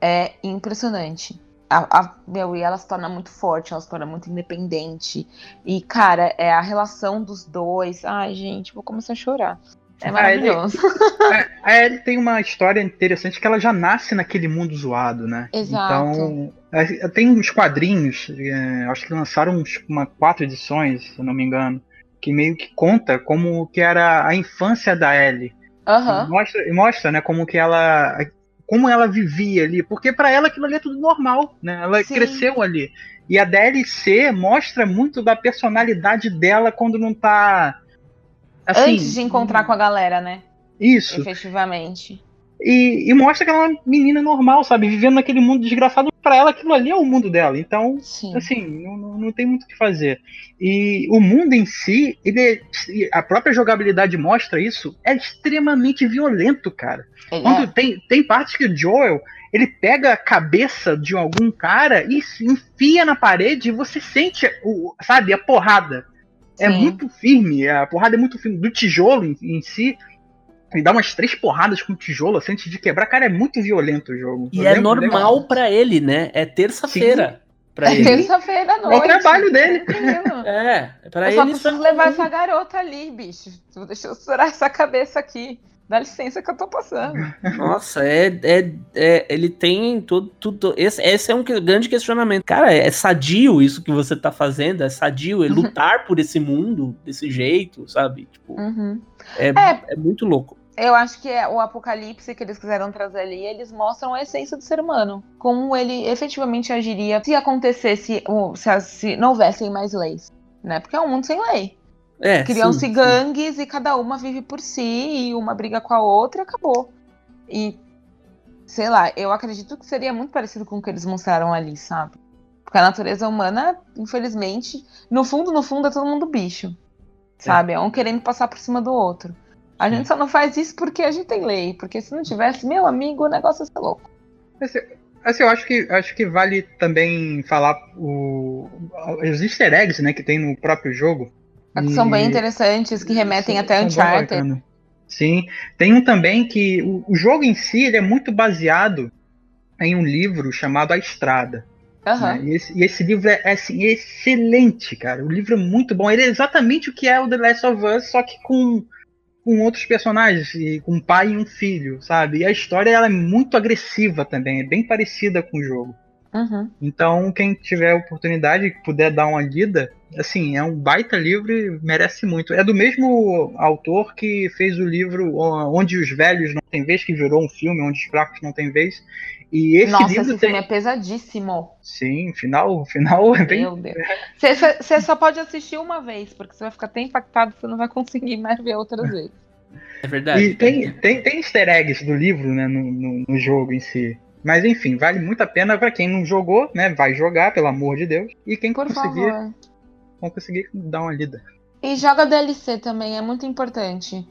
É impressionante. A, a, meu, e ela se torna muito forte, ela se torna muito independente. E, cara, é a relação dos dois. Ai, gente, vou começar a chorar. É maravilhoso. A Ellie, tem uma história interessante que ela já nasce naquele mundo zoado, né? Exato. Então, é, tem uns quadrinhos, é, acho que lançaram uns, uma, quatro edições, se não me engano, que meio que conta como que era a infância da Ellie. Aham. Mostra, mostra, né, como que ela como ela vivia ali, porque pra ela aquilo ali é tudo normal, né? Ela Sim. cresceu ali. E a DLC mostra muito da personalidade dela quando não tá assim, Antes de encontrar com a galera, né? isso. Efetivamente. E, e mostra que ela é uma menina normal, sabe? Vivendo naquele mundo desgraçado. Pra ela, aquilo ali é o mundo dela. Então, Sim. assim, não, não, tem muito o que fazer. E o mundo em si, ele é- e a própria jogabilidade mostra isso, é extremamente violento, cara. Ele Quando é. tem, tem partes que o Joel, ele pega a cabeça de algum cara e se enfia na parede e você sente, o, sabe, a porrada. É muito firme, a porrada é muito firme. Do tijolo em, em si, ele dá umas três porradas com o tijolo assim, antes de quebrar. Cara, é muito violento o jogo. E Eu é normal pra ele, né? É terça-feira pra É ele. terça-feira à É o noite. trabalho dele. Tranquilo. É, pra Eu só ele preciso isso é levar comum. essa garota ali, bicho. Deixa eu estourar essa cabeça aqui. Dá licença que eu tô passando. Nossa, é, é, é- ele tem tudo, tudo esse, esse é um grande questionamento. Cara, é sadio isso que você tá fazendo, é sadio, é lutar por esse mundo desse jeito, sabe? Tipo, Uhum. é, É. é muito louco. Eu acho que é o apocalipse que eles quiseram trazer ali, eles mostram a essência do ser humano. Como ele efetivamente agiria se acontecesse, se, se não houvessem mais leis. Né? Porque é um mundo sem lei. É, Criam-se gangues e cada uma vive por si, e uma briga com a outra e acabou. E, sei lá, eu acredito que seria muito parecido com o que eles mostraram ali, sabe? Porque a natureza humana, infelizmente, no fundo, no fundo, é todo mundo bicho. Sabe? É um querendo passar por cima do outro. A gente só não faz isso porque a gente tem lei. Porque se não tivesse, meu amigo, o negócio ia ser louco. Assim, assim, eu acho que, acho que vale também falar o, os easter eggs né, que tem no próprio jogo. Que são bem E- interessantes, que remetem São- até são Uncharted. Sim. Tem um também que o, o jogo em si ele é muito baseado em um livro chamado A Estrada. Aham. né? E, esse, e esse livro é, é, assim, excelente, cara. O livro é muito bom. Ele é exatamente o que é o The Last of Us, só que com, com outros personagens, e com um pai e um filho, sabe? E a história ela é muito agressiva também, é bem parecida com o jogo. Uhum. Então, quem tiver oportunidade e puder dar uma lida, assim, é um baita livro e merece muito. É do mesmo autor que fez o livro Onde os Velhos Não Têm Vez, que virou um filme, Onde os Fracos Não Têm Vez. E esse Nossa, livro esse tem. filme é pesadíssimo. Sim, final, final é bem. Meu Deus. Você só pode assistir uma vez, porque você vai ficar tão impactado que você não vai conseguir mais ver outras vezes. É verdade. E tem, tem, tem easter eggs do livro, né, no, no, no jogo em si. Mas enfim, vale muito a pena pra quem não jogou, né? Vai jogar, pelo amor de Deus. E quem Por conseguir, favor. vão conseguir dar uma lida. E joga DLC também, é muito importante.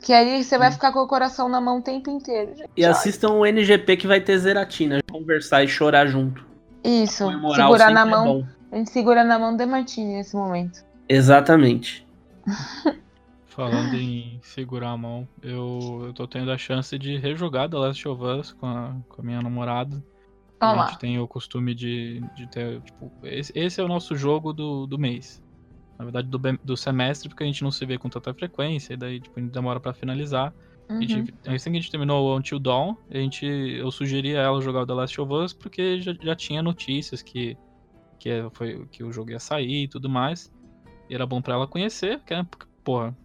Que aí você vai ficar com o coração na mão o tempo inteiro. gente. E assistam o NGP que vai ter Zeratina. Conversar e chorar junto. Isso, segurar na é mão. bom. A gente segura na mão de Martini nesse momento. Exatamente. Falando em segurar a mão, eu, eu tô tendo a chance de rejogar The Last of Us com a, com a minha namorada. A Olha lá. gente tem o costume de, de ter, tipo, esse, esse é o nosso jogo do, do mês. Na verdade, do, do semestre, porque a gente não se vê com tanta frequência, e daí, tipo, a gente demora pra finalizar. A Uhum. gente, assim que a gente terminou o Until Dawn, a gente, eu sugeri a ela jogar o The Last of Us, porque já, já tinha notícias que, que, é- foi, que o jogo ia sair e tudo mais. E era bom pra ela conhecer, porque, porra,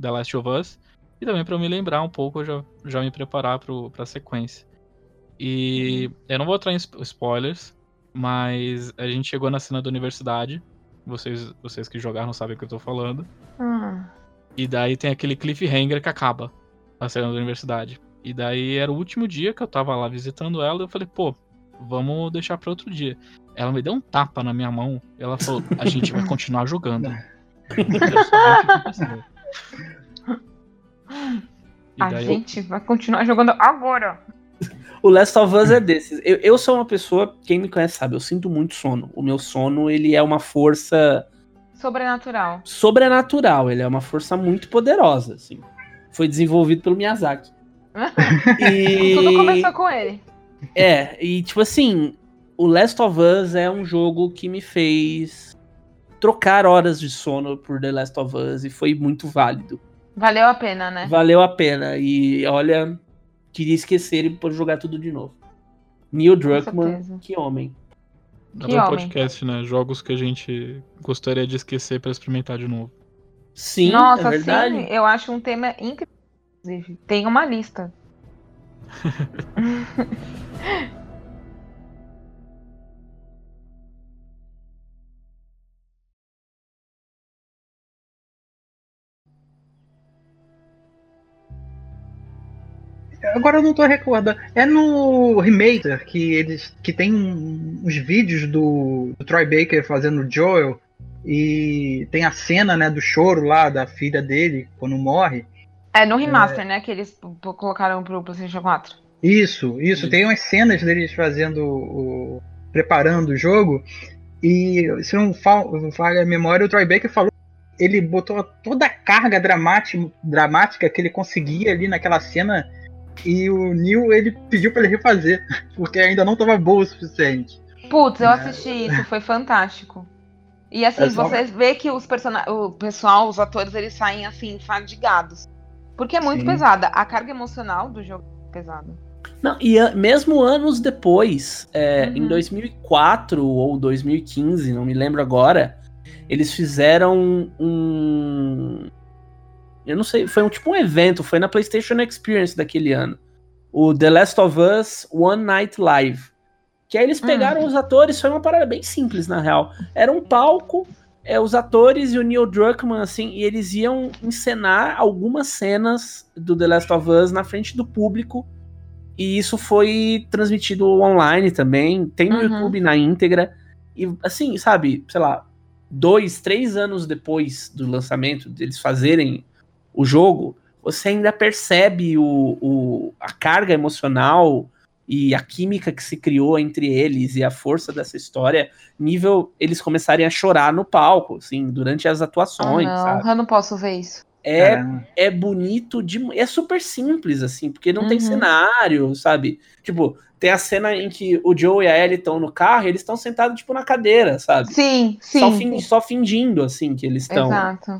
The Last of Us. E também pra eu me lembrar um pouco, eu já, já me preparar pro, pra sequência. E eu não vou entrar em spo- spoilers, mas a gente chegou na cena da universidade. Vocês, vocês que jogaram sabem o que eu tô falando. Hum. E daí tem aquele cliffhanger que acaba a cena da universidade. E daí era o último dia que eu tava lá visitando ela e eu falei, pô, vamos deixar pra outro dia. Ela me deu um tapa na minha mão. Ela falou, a gente vai continuar jogando. A eu- gente vai continuar jogando agora. O Last of Us é desses. Eu, eu sou uma pessoa, quem me conhece sabe, eu sinto muito sono. O meu sono, ele é uma força Sobrenatural. sobrenatural, ele é uma força muito poderosa, assim. Foi desenvolvido pelo Miyazaki. E... Tudo começou com ele. É, e tipo assim, o Last of Us é um jogo que me fez trocar horas de sono por The Last of Us e foi muito válido. Valeu a pena, né? Valeu a pena. E olha, queria esquecer e por jogar tudo de novo. Neil Druckmann, que homem. Que um homem. podcast, né? Jogos que a gente gostaria de esquecer pra experimentar de novo. Sim, Nossa, é verdade. sim, eu acho um tema incrível. Tem uma lista. Agora eu não tô recordando. É no Remaker que eles que tem uns vídeos do, do Troy Baker fazendo Joel e tem a cena, né, do choro lá da filha dele quando morre. É no remaster, é... né, que eles colocaram pro PlayStation 4. Isso, isso, isso. Tem umas cenas deles fazendo o preparando o jogo e se não falha a memória, o Troy Baker falou ele botou toda a carga dramática, dramática que ele conseguia ali naquela cena e o Neil ele pediu para ele refazer, porque ainda não tava boa o suficiente. Putz, eu assisti isso, foi fantástico. E assim, é só... você vê que os person... o pessoal, os atores, eles saem assim, fadigados. Porque é muito Sim. pesada. A carga emocional do jogo é pesada. Não, e mesmo anos depois, é, uhum. em 2004 ou 2015, não me lembro agora, eles fizeram um, eu não sei, foi um tipo um evento, foi na PlayStation Experience daquele ano. O The Last of Us One Night Live. Que aí eles hum. pegaram hum. os atores, foi uma parada bem simples, na real. Era um palco, é, os atores e o Neil Druckmann, assim, e eles iam encenar algumas cenas do The Last of Us na frente do público. E isso foi transmitido online também, tem no uhum. YouTube na íntegra. E assim, sabe, sei lá, dois, três anos depois do lançamento, deles fazerem o jogo, você ainda percebe o, o, a carga emocional e a química que se criou entre eles e a força dessa história, nível eles começarem a chorar no palco, assim, durante as atuações. Ah, não, sabe? eu não posso ver isso. É, é, é bonito, de, é super simples, assim, porque não uhum. tem cenário, sabe? Tipo, tem a cena em que o Joe e a Ellie estão no carro e eles estão sentados, tipo, na cadeira, sabe? Sim, sim. Só, fin só fingindo, assim, que eles estão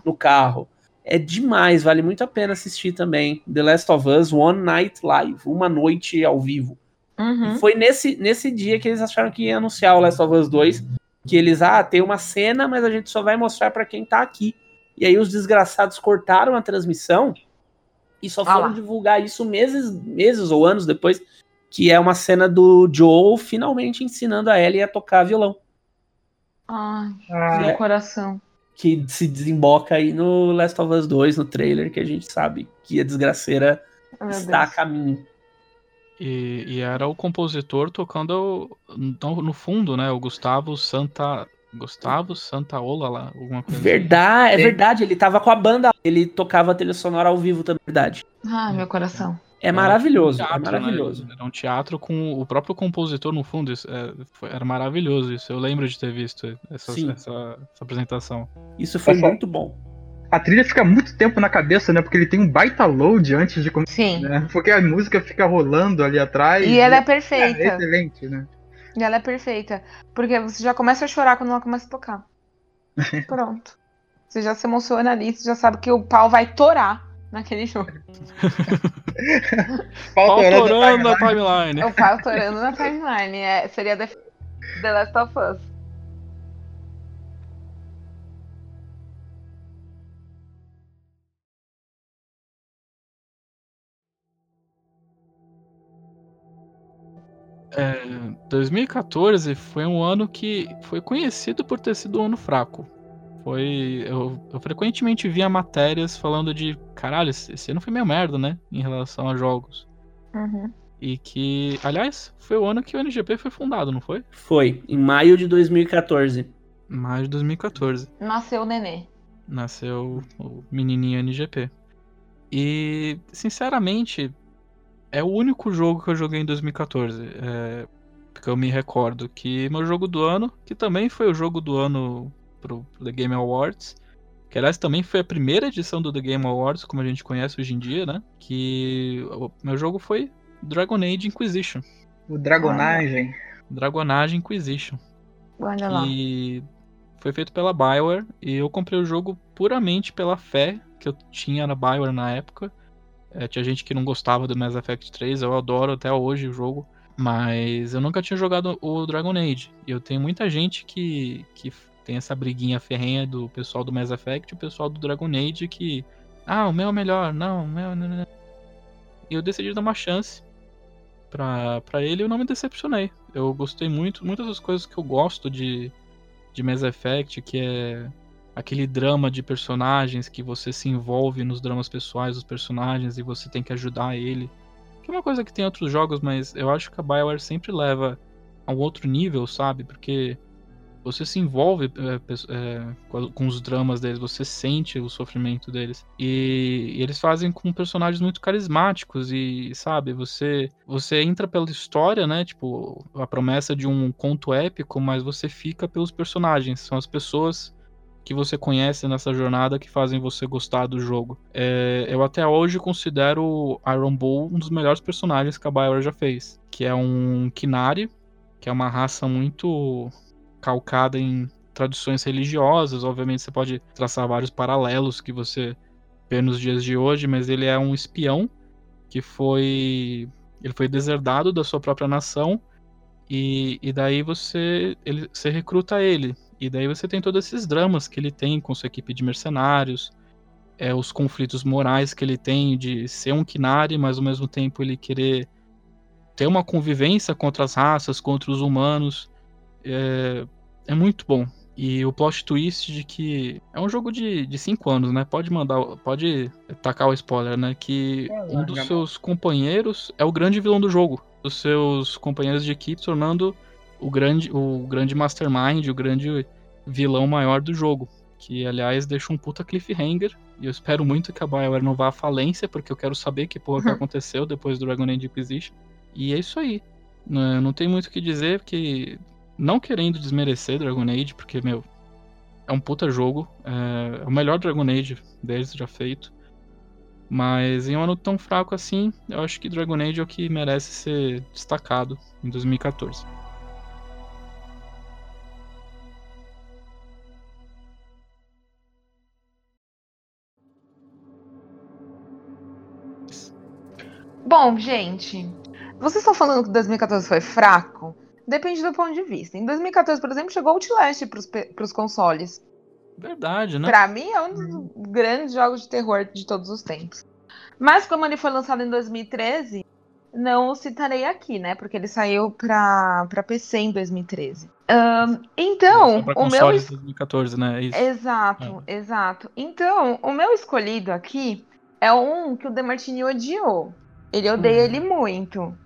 no carro é demais, vale muito a pena assistir também. The Last of Us One Night Live, uma noite ao vivo. Uhum. Foi nesse, nesse dia que eles acharam que ia anunciar o Last of Us 2, que eles, ah, tem uma cena, mas a gente só vai mostrar para quem tá aqui. E aí os desgraçados cortaram a transmissão e só foram ah divulgar isso meses, meses ou anos depois, que é uma cena do Joel finalmente ensinando a Ellie a tocar violão. Ai, ah, meu é, coração que se desemboca aí no Last of Us 2, no trailer, que a gente sabe que a desgraceira oh, está Deus. a caminho. E, e, era o compositor tocando no, no, fundo, né? O Gustavo Santa. Gustavo Santaola lá, alguma coisa assim. Verdade, assim. é verdade, ele tava com a banda, ele tocava a trilha sonora ao vivo também, verdade. Ah, meu coração. É maravilhoso, um teatro, é maravilhoso. Né? Era um teatro com o próprio compositor no fundo, isso, é, foi, era maravilhoso isso. Eu lembro de ter visto essa, essa, essa, apresentação. Isso foi essa, muito bom. A trilha fica muito tempo na cabeça, né? Porque ele tem um baita load antes de começar. Sim. Né? Porque a música fica rolando ali atrás. E ela é perfeita. É excelente, né? E ela é perfeita. Porque você já começa a chorar quando ela começa a tocar. Pronto. Você já se emociona ali, você já sabe que o pau vai torar naquele jogo. pau torando na timeline. O pau torando na timeline. É, seria The, The Last of Us. É, 2014 foi um ano que foi conhecido por ter sido um ano fraco. Foi. Eu, eu, frequentemente via matérias falando de. Caralho, esse ano foi meio merda, né? Em relação a jogos. Uhum. E que. Aliás, foi o ano que o NGP foi fundado, não foi? Foi, em maio de 2014. Maio de 2014. Nasceu o nenê. Nasceu o menininho NGP. E, sinceramente, é o único jogo que eu joguei em 2014. É, porque eu me recordo que meu jogo do ano, que também foi o jogo do ano pro The Game Awards. Que aliás também foi a primeira edição do The Game Awards, como a gente conhece hoje em dia, né? Que o meu jogo foi Dragon Age Inquisition. O Dragonagem. Dragonagem Inquisition. Olha lá. E foi feito pela Bioware e eu comprei o jogo puramente pela fé que eu tinha na Bioware na época. É, tinha gente que não gostava do Mass Effect 3, eu adoro até hoje o jogo, mas eu nunca tinha jogado o Dragon Age. E eu tenho muita gente que, que tem essa briguinha ferrenha do pessoal do Mass Effect e o pessoal do Dragon Age que. Ah, o meu é melhor. Não, o meu. Não. E eu decidi dar uma chance pra, pra ele e eu não me decepcionei. Eu gostei muito, muitas das coisas que eu gosto de, de Mass Effect, que é aquele drama de personagens que você se envolve nos dramas pessoais dos personagens e você tem que ajudar ele. Que é uma coisa que tem outros jogos, mas eu acho que a BioWare sempre leva a um outro nível, sabe? Porque você se envolve é, é, com os dramas deles, você sente o sofrimento deles. E, e, eles fazem com personagens muito carismáticos e, sabe, você você entra pela história, né? Tipo, a promessa de um conto épico, mas você fica pelos personagens. São as pessoas que você conhece nessa jornada que fazem você gostar do jogo. É, eu até hoje considero Iron Bull um dos melhores personagens que a BioWare já fez, que é um Kinari, que é uma raça muito calcada em tradições religiosas. Obviamente você pode traçar vários paralelos que você vê nos dias de hoje, mas ele é um espião que foi ele foi deserdado da sua própria nação e, e daí você ele você recruta ele e daí você tem todos esses dramas que ele tem com sua equipe de mercenários, é, os conflitos morais que ele tem de ser um Kinari, mas ao mesmo tempo ele querer ter uma convivência contra as raças, contra os humanos. É, é muito bom. E o plot twist de que é um jogo de 5 anos, né? Pode mandar, pode tacar o spoiler, né? Que é, um dos seus companheiros é o grande vilão do jogo. Os seus companheiros de equipe tornando o grande, o grande mastermind, o grande vilão maior do jogo. Que, aliás, deixa um puta cliffhanger. E eu espero muito que a BioWare não vá à falência, porque eu quero saber que porra que aconteceu depois do Dragon Age Inquisition. E é isso aí. Não, não tem muito o que dizer, porque não querendo desmerecer Dragon Age, porque, meu, é um puta jogo. É, é o melhor Dragon Age deles já feito. Mas em um ano tão fraco assim, eu acho que Dragon Age é o que merece ser destacado em 2014. Bom, gente, vocês estão falando que 2014 foi fraco? Depende do ponto de vista. Em 2014, por exemplo, chegou o Outlast para os consoles. Verdade, né? Pra mim é um dos grandes jogos de terror de todos os tempos. Mas como ele foi lançado em 2013, não o citarei aqui, né? Porque ele saiu pra, pra PC em 2013. Um, então, o meu. 2014, né? É exato, é. exato. Então, o meu escolhido aqui é um que o Demartini odiou. Ele odeia uhum. ele muito.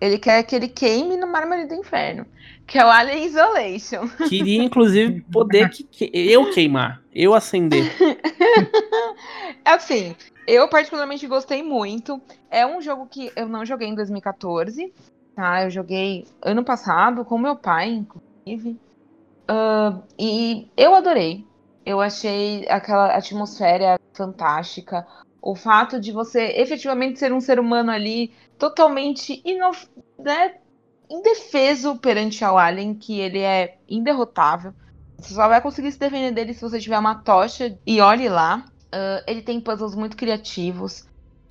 Ele quer que ele queime no mármore do inferno. Que é o Alien Isolation. Queria, inclusive, poder que, que eu queimar. Eu acender. assim, eu particularmente gostei muito. É um jogo que eu não joguei em 2014. Tá? Eu joguei ano passado com meu pai, inclusive. Uh, e eu adorei. Eu achei aquela atmosfera fantástica. O fato de você efetivamente ser um ser humano ali totalmente inof... né, indefeso perante ao Alien, que ele é inderrotável. Você só vai conseguir se defender dele se você tiver uma tocha e olhe lá. Uh, ele tem puzzles muito criativos.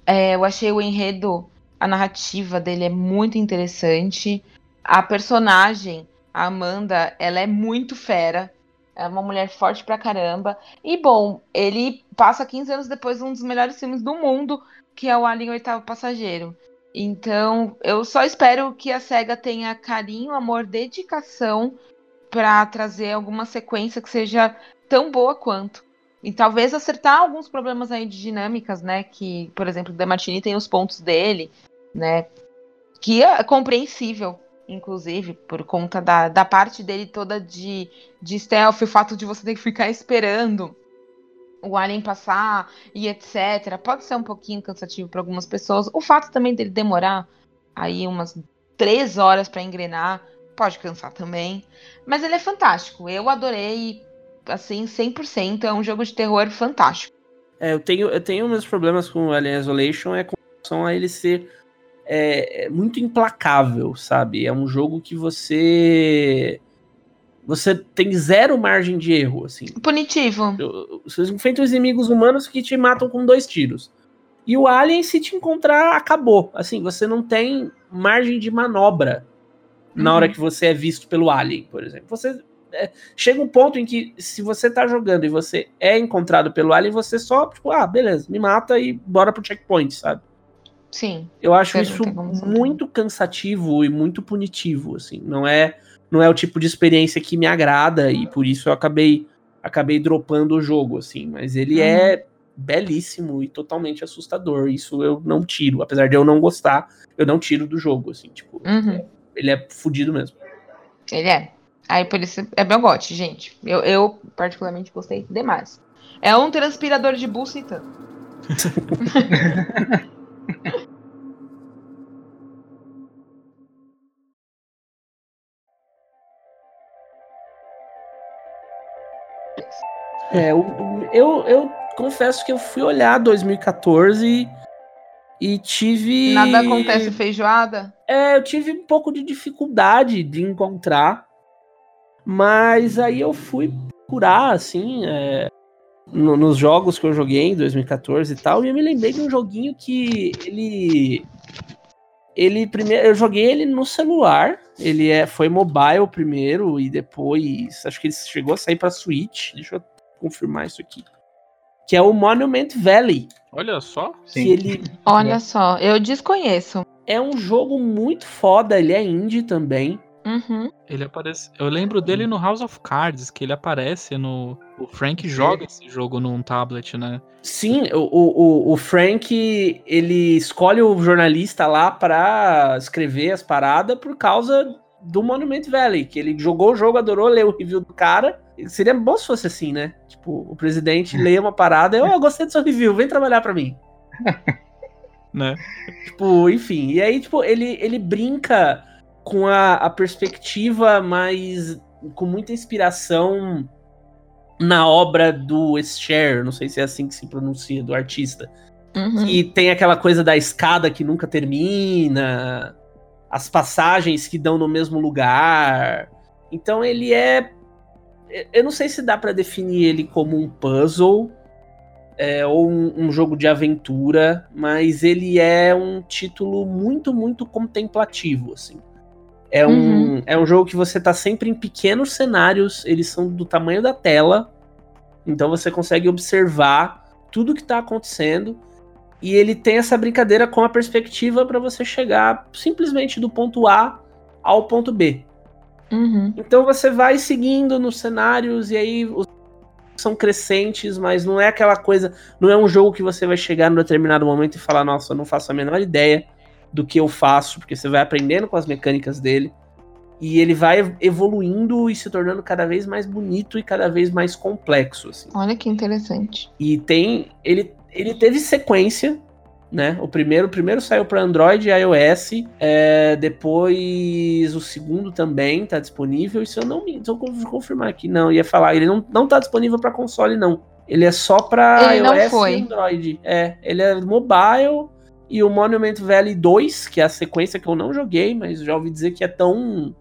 É, eu achei o enredo, a narrativa dele é muito interessante. A personagem, a Amanda, ela é muito fera. É uma mulher forte pra caramba. E, bom, ele passa 15 anos depois de um dos melhores filmes do mundo, que é o Alien Oitavo Passageiro. Então, eu só espero que a SEGA tenha carinho, amor, dedicação para trazer alguma sequência que seja tão boa quanto. E talvez acertar alguns problemas aí de dinâmicas, né? Que, por exemplo, o Demartini tem os pontos dele, né? Que é compreensível inclusive, por conta da, da parte dele toda de, de stealth, o fato de você ter que ficar esperando o alien passar e etc. Pode ser um pouquinho cansativo para algumas pessoas. O fato também dele demorar aí umas três horas para engrenar pode cansar também. Mas ele é fantástico. Eu adorei, assim, 100%. É um jogo de terror fantástico. É, eu tenho, eu tenho meus problemas com Alien Isolation é com relação a ele ser é, é, muito implacável, sabe? É um jogo que você você tem zero margem de erro, assim. Punitivo. Você enfrenta os inimigos humanos que te matam com dois tiros. E o Alien, se te encontrar, acabou. Assim, você não tem margem de manobra uhum. na hora uhum. que você é visto pelo Alien, por exemplo. Você é, chega um ponto em que, se você tá jogando e você é encontrado pelo Alien, você só, tipo, ah, beleza, me mata e bora pro checkpoint, sabe? Sim. Eu acho isso muito cansativo e muito punitivo, assim. Não é, não é o tipo de experiência que me agrada e por isso eu acabei, acabei dropando o jogo, assim. Mas ele Uhum. é belíssimo e totalmente assustador. Isso eu não tiro, apesar de eu não gostar, eu não tiro do jogo, assim. Tipo, Uhum. ele é fudido mesmo. Ele é. Aí por isso é meu gote, gente. Eu, eu particularmente gostei demais. É um transpirador de buceta. É, o- eu, eu confesso que eu fui olhar 2014 e tive. Nada acontece feijoada. É, eu tive um pouco de dificuldade de encontrar, mas aí eu fui procurar, assim, é, no- nos jogos que eu joguei em 2014 e tal, e eu me lembrei de um joguinho que ele. Ele primeiro. Eu joguei ele no celular. Ele é, foi mobile primeiro e depois. Acho que ele chegou a sair pra Switch. Deixa eu confirmar isso aqui. Que é o Monument Valley. Olha só. Que ele Olha só, eu desconheço. é um jogo muito foda. Ele é indie também. Uhum. Ele aparece. Eu lembro dele no House of Cards, que ele aparece no. O Frank joga esse jogo num tablet, né? Sim, o, o, o Frank, ele escolhe o jornalista lá pra escrever as paradas por causa do Monument Valley, que ele jogou o jogo, adorou ler o review do cara. Seria bom se fosse assim, né? Tipo, o presidente lê uma parada e, eu gostei do seu review, vem trabalhar pra mim. Né? Tipo, enfim. E aí, tipo, ele, ele brinca com a, a perspectiva, mas com muita inspiração na obra do Escher, não sei se é assim que se pronuncia, do artista. Uhum. E tem aquela coisa da escada que nunca termina, as passagens que dão no mesmo lugar. Então ele é. Eu não sei se dá pra definir ele como um puzzle é, ou um, um jogo de aventura, mas ele é um título muito, muito contemplativo, assim. É um, é um jogo que você tá sempre em pequenos cenários, eles são do tamanho da tela, então você consegue observar tudo que tá acontecendo. E ele tem essa brincadeira com a perspectiva para você chegar simplesmente do ponto A ao ponto B. Uhum. Então você vai seguindo nos cenários e aí os são crescentes, mas não é aquela coisa, não é um jogo que você vai chegar num determinado momento e falar, nossa, eu não faço a menor ideia do que eu faço, porque você vai aprendendo com as mecânicas dele e ele vai evoluindo e se tornando cada vez mais bonito e cada vez mais complexo, assim. Olha que interessante. E tem. Ele, ele teve sequência, né? O primeiro, o primeiro saiu para Android e iOS. é, depois o segundo também tá disponível. E se eu não me. Se eu confirmar aqui, não, ia falar, ele não, não tá disponível para console, não. Ele é só para iOS e Android. É, ele é mobile. E o Monument Valley 2, que é a sequência que eu não joguei, mas já ouvi dizer que é tão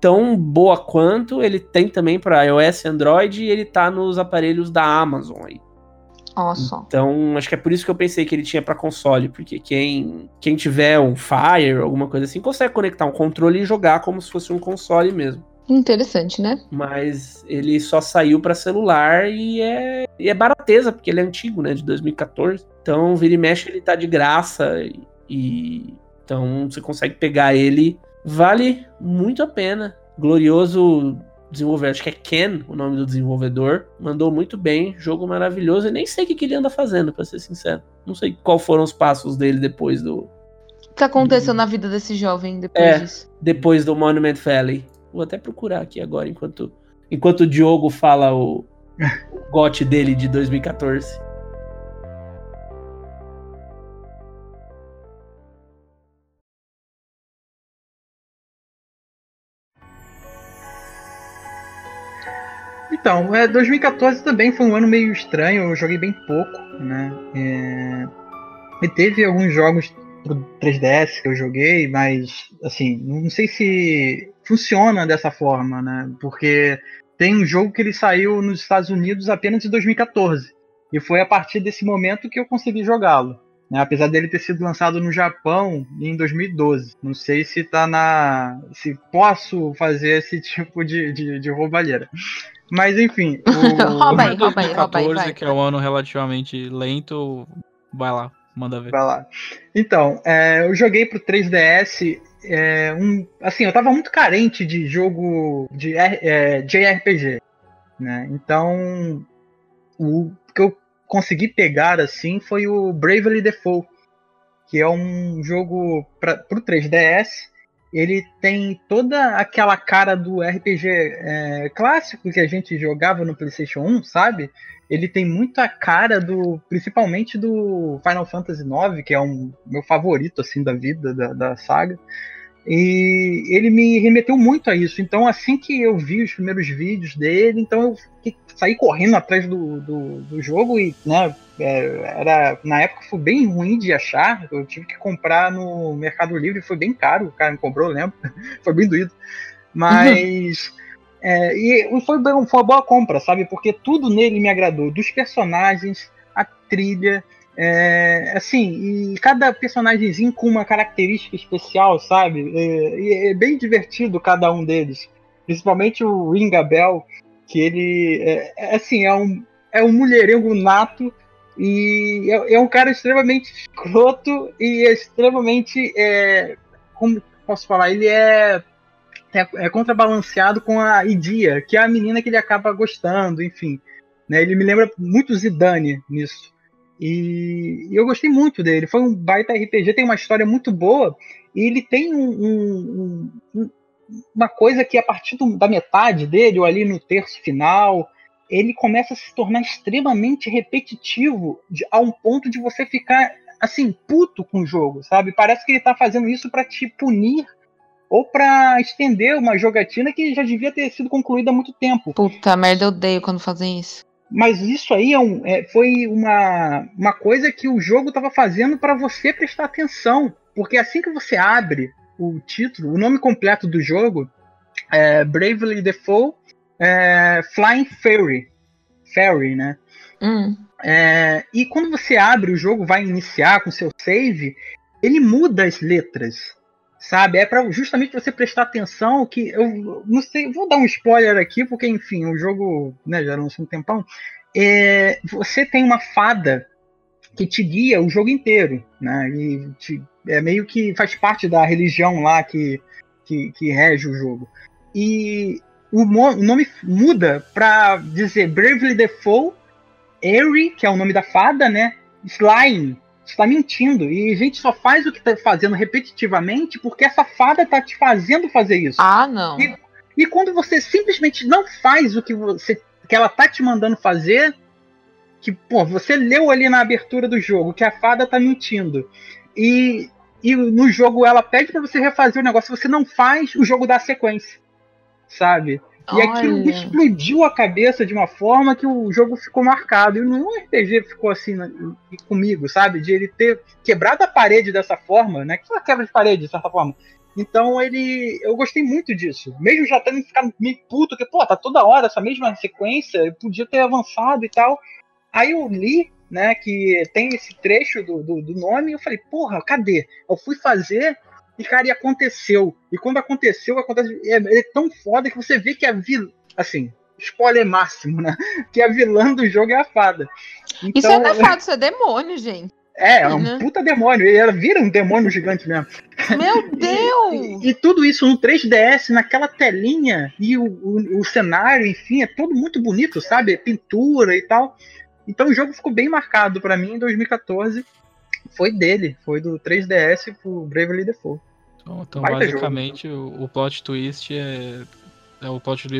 tão boa quanto. Ele tem também para iOS e Android e ele tá nos aparelhos da Amazon aí. Então, acho que é por isso que eu pensei que ele tinha para console, porque quem, quem tiver um Fire, alguma coisa assim, consegue conectar um controle e jogar como se fosse um console mesmo. Interessante, né? Mas ele só saiu para celular e é, e é barateza, porque ele é antigo, né, de 2014. Então, vira e mexe, ele tá de graça e, e então você consegue pegar ele, vale muito a pena. Glorioso desenvolvedor, acho que é Ken, o nome do desenvolvedor, mandou muito bem, jogo maravilhoso. E nem sei o que, que ele anda fazendo, pra ser sincero. Não sei qual foram os passos dele depois do O que aconteceu na vida desse jovem depois É. disso? depois do Monument Valley. Vou até procurar aqui agora enquanto enquanto o Diogo fala o, o gote dele de 2014. Então, é, 2014 também foi um ano meio estranho, eu joguei bem pouco, né? É, e teve alguns jogos pro 3DS que eu joguei, mas assim, não sei se funciona dessa forma, né? Porque tem um jogo que ele saiu nos Estados Unidos apenas em 2014. E foi a partir desse momento que eu consegui jogá-lo. Né? Apesar dele ter sido lançado no Japão em 2012. Não sei se tá na. se posso fazer esse tipo de, de, de roubalheira. Mas enfim. o- Rouba aí, rouba aí, rouba aí, 2014, vai. que é um ano relativamente lento, vai lá. manda ver. Vai lá. Então, é, eu joguei pro 3DS. É, um, assim, eu tava muito carente de jogo de é, JRPG. Né? Então, o que eu consegui pegar assim foi o Bravely Default, que é um jogo para pro 3DS. Ele tem toda aquela cara do RPG é, clássico que a gente jogava no PlayStation 1, sabe? Ele tem muita cara do, principalmente do Final Fantasy IX, que é um meu favorito assim da vida da, da saga. E ele me remeteu muito a isso. Então, assim que eu vi os primeiros vídeos dele, então eu saí correndo atrás do, do, do jogo e, né, é, era, na época foi bem ruim de achar. Eu tive que comprar no Mercado Livre, foi bem caro. O cara me comprou, lembro. foi bem doído. Mas. Uhum. É, e foi, foi uma boa compra, sabe? Porque tudo nele me agradou. Dos personagens, a trilha, é, assim, e cada personagemzinho com uma característica especial, sabe? É, é, bem divertido cada um deles. Principalmente o Ringabel, que ele é, é, assim, é um, é um mulherengo nato e é, é um cara extremamente escroto e extremamente. É, como posso falar? Ele é, é, é contrabalanceado com a Idia, que é a menina que ele acaba gostando, enfim. Né? Ele me lembra muito Zidane nisso. E, eu gostei muito dele. Foi um baita RPG, tem uma história muito boa. E ele tem um, um, um, uma coisa que a partir do, da metade dele, ou ali no terço final, ele começa a se tornar extremamente repetitivo de, a um ponto de você ficar assim, puto com o jogo, sabe? Parece que ele tá fazendo isso para te punir ou para estender uma jogatina que já devia ter sido concluída há muito tempo. Puta merda, eu odeio quando fazem isso. Mas isso aí é um, é, foi uma, uma coisa que o jogo estava fazendo para você prestar atenção. Porque assim que você abre o título, o nome completo do jogo é Bravely Default é, Flying Fairy. Fairy, né? Hum. É, e quando você abre o jogo, vai iniciar com seu save, ele muda as letras sabe? É para justamente você prestar atenção que eu não sei, vou dar um spoiler aqui porque enfim, o jogo, né, já lançou um tempão. É, você tem uma fada que te guia o jogo inteiro, né? E te, é meio que faz parte da religião lá que, que, que rege o jogo. E o, o nome muda para dizer Bravely Default, Airy, que é o nome da fada, né? Slime, está mentindo. E a gente só faz o que está fazendo repetitivamente porque essa fada está te fazendo fazer isso. Ah, não. E, e, quando você simplesmente não faz o que você que ela tá te mandando fazer, que pô, você leu ali na abertura do jogo que a fada está mentindo. E, e no jogo ela pede para você refazer o negócio, você não faz, o jogo dá sequência. Sabe? E Olha. aquilo explodiu a cabeça de uma forma que o jogo ficou marcado. E no RPG ficou assim comigo, sabe? De ele ter quebrado a parede dessa forma, né? Que foi quebra de parede, de certa forma. Então ele. Eu gostei muito disso. Mesmo já tendo ficado meio puto, que, pô, tá toda hora essa mesma sequência, podia ter avançado e tal. Aí eu li, né, que tem esse trecho do, do, do nome, e eu falei, porra, cadê? Eu fui fazer, e, cara, e aconteceu. E quando aconteceu, acontece. É, é tão foda que você vê que a vilã. Assim, spoiler máximo, né? Que a vilã do jogo é a fada. Então, isso é não é fada, isso é demônio, gente. É, é um né? puta demônio. E ela vira um demônio gigante mesmo. Meu Deus! E, e, tudo isso no 3DS, naquela telinha, e o, o, o, cenário, enfim, é tudo muito bonito, sabe? Pintura e tal. Então o jogo ficou bem marcado para mim em 2014 foi dele, foi do 3DS pro Bravely Default. Então, então basicamente, o, o, plot twist é, é o plot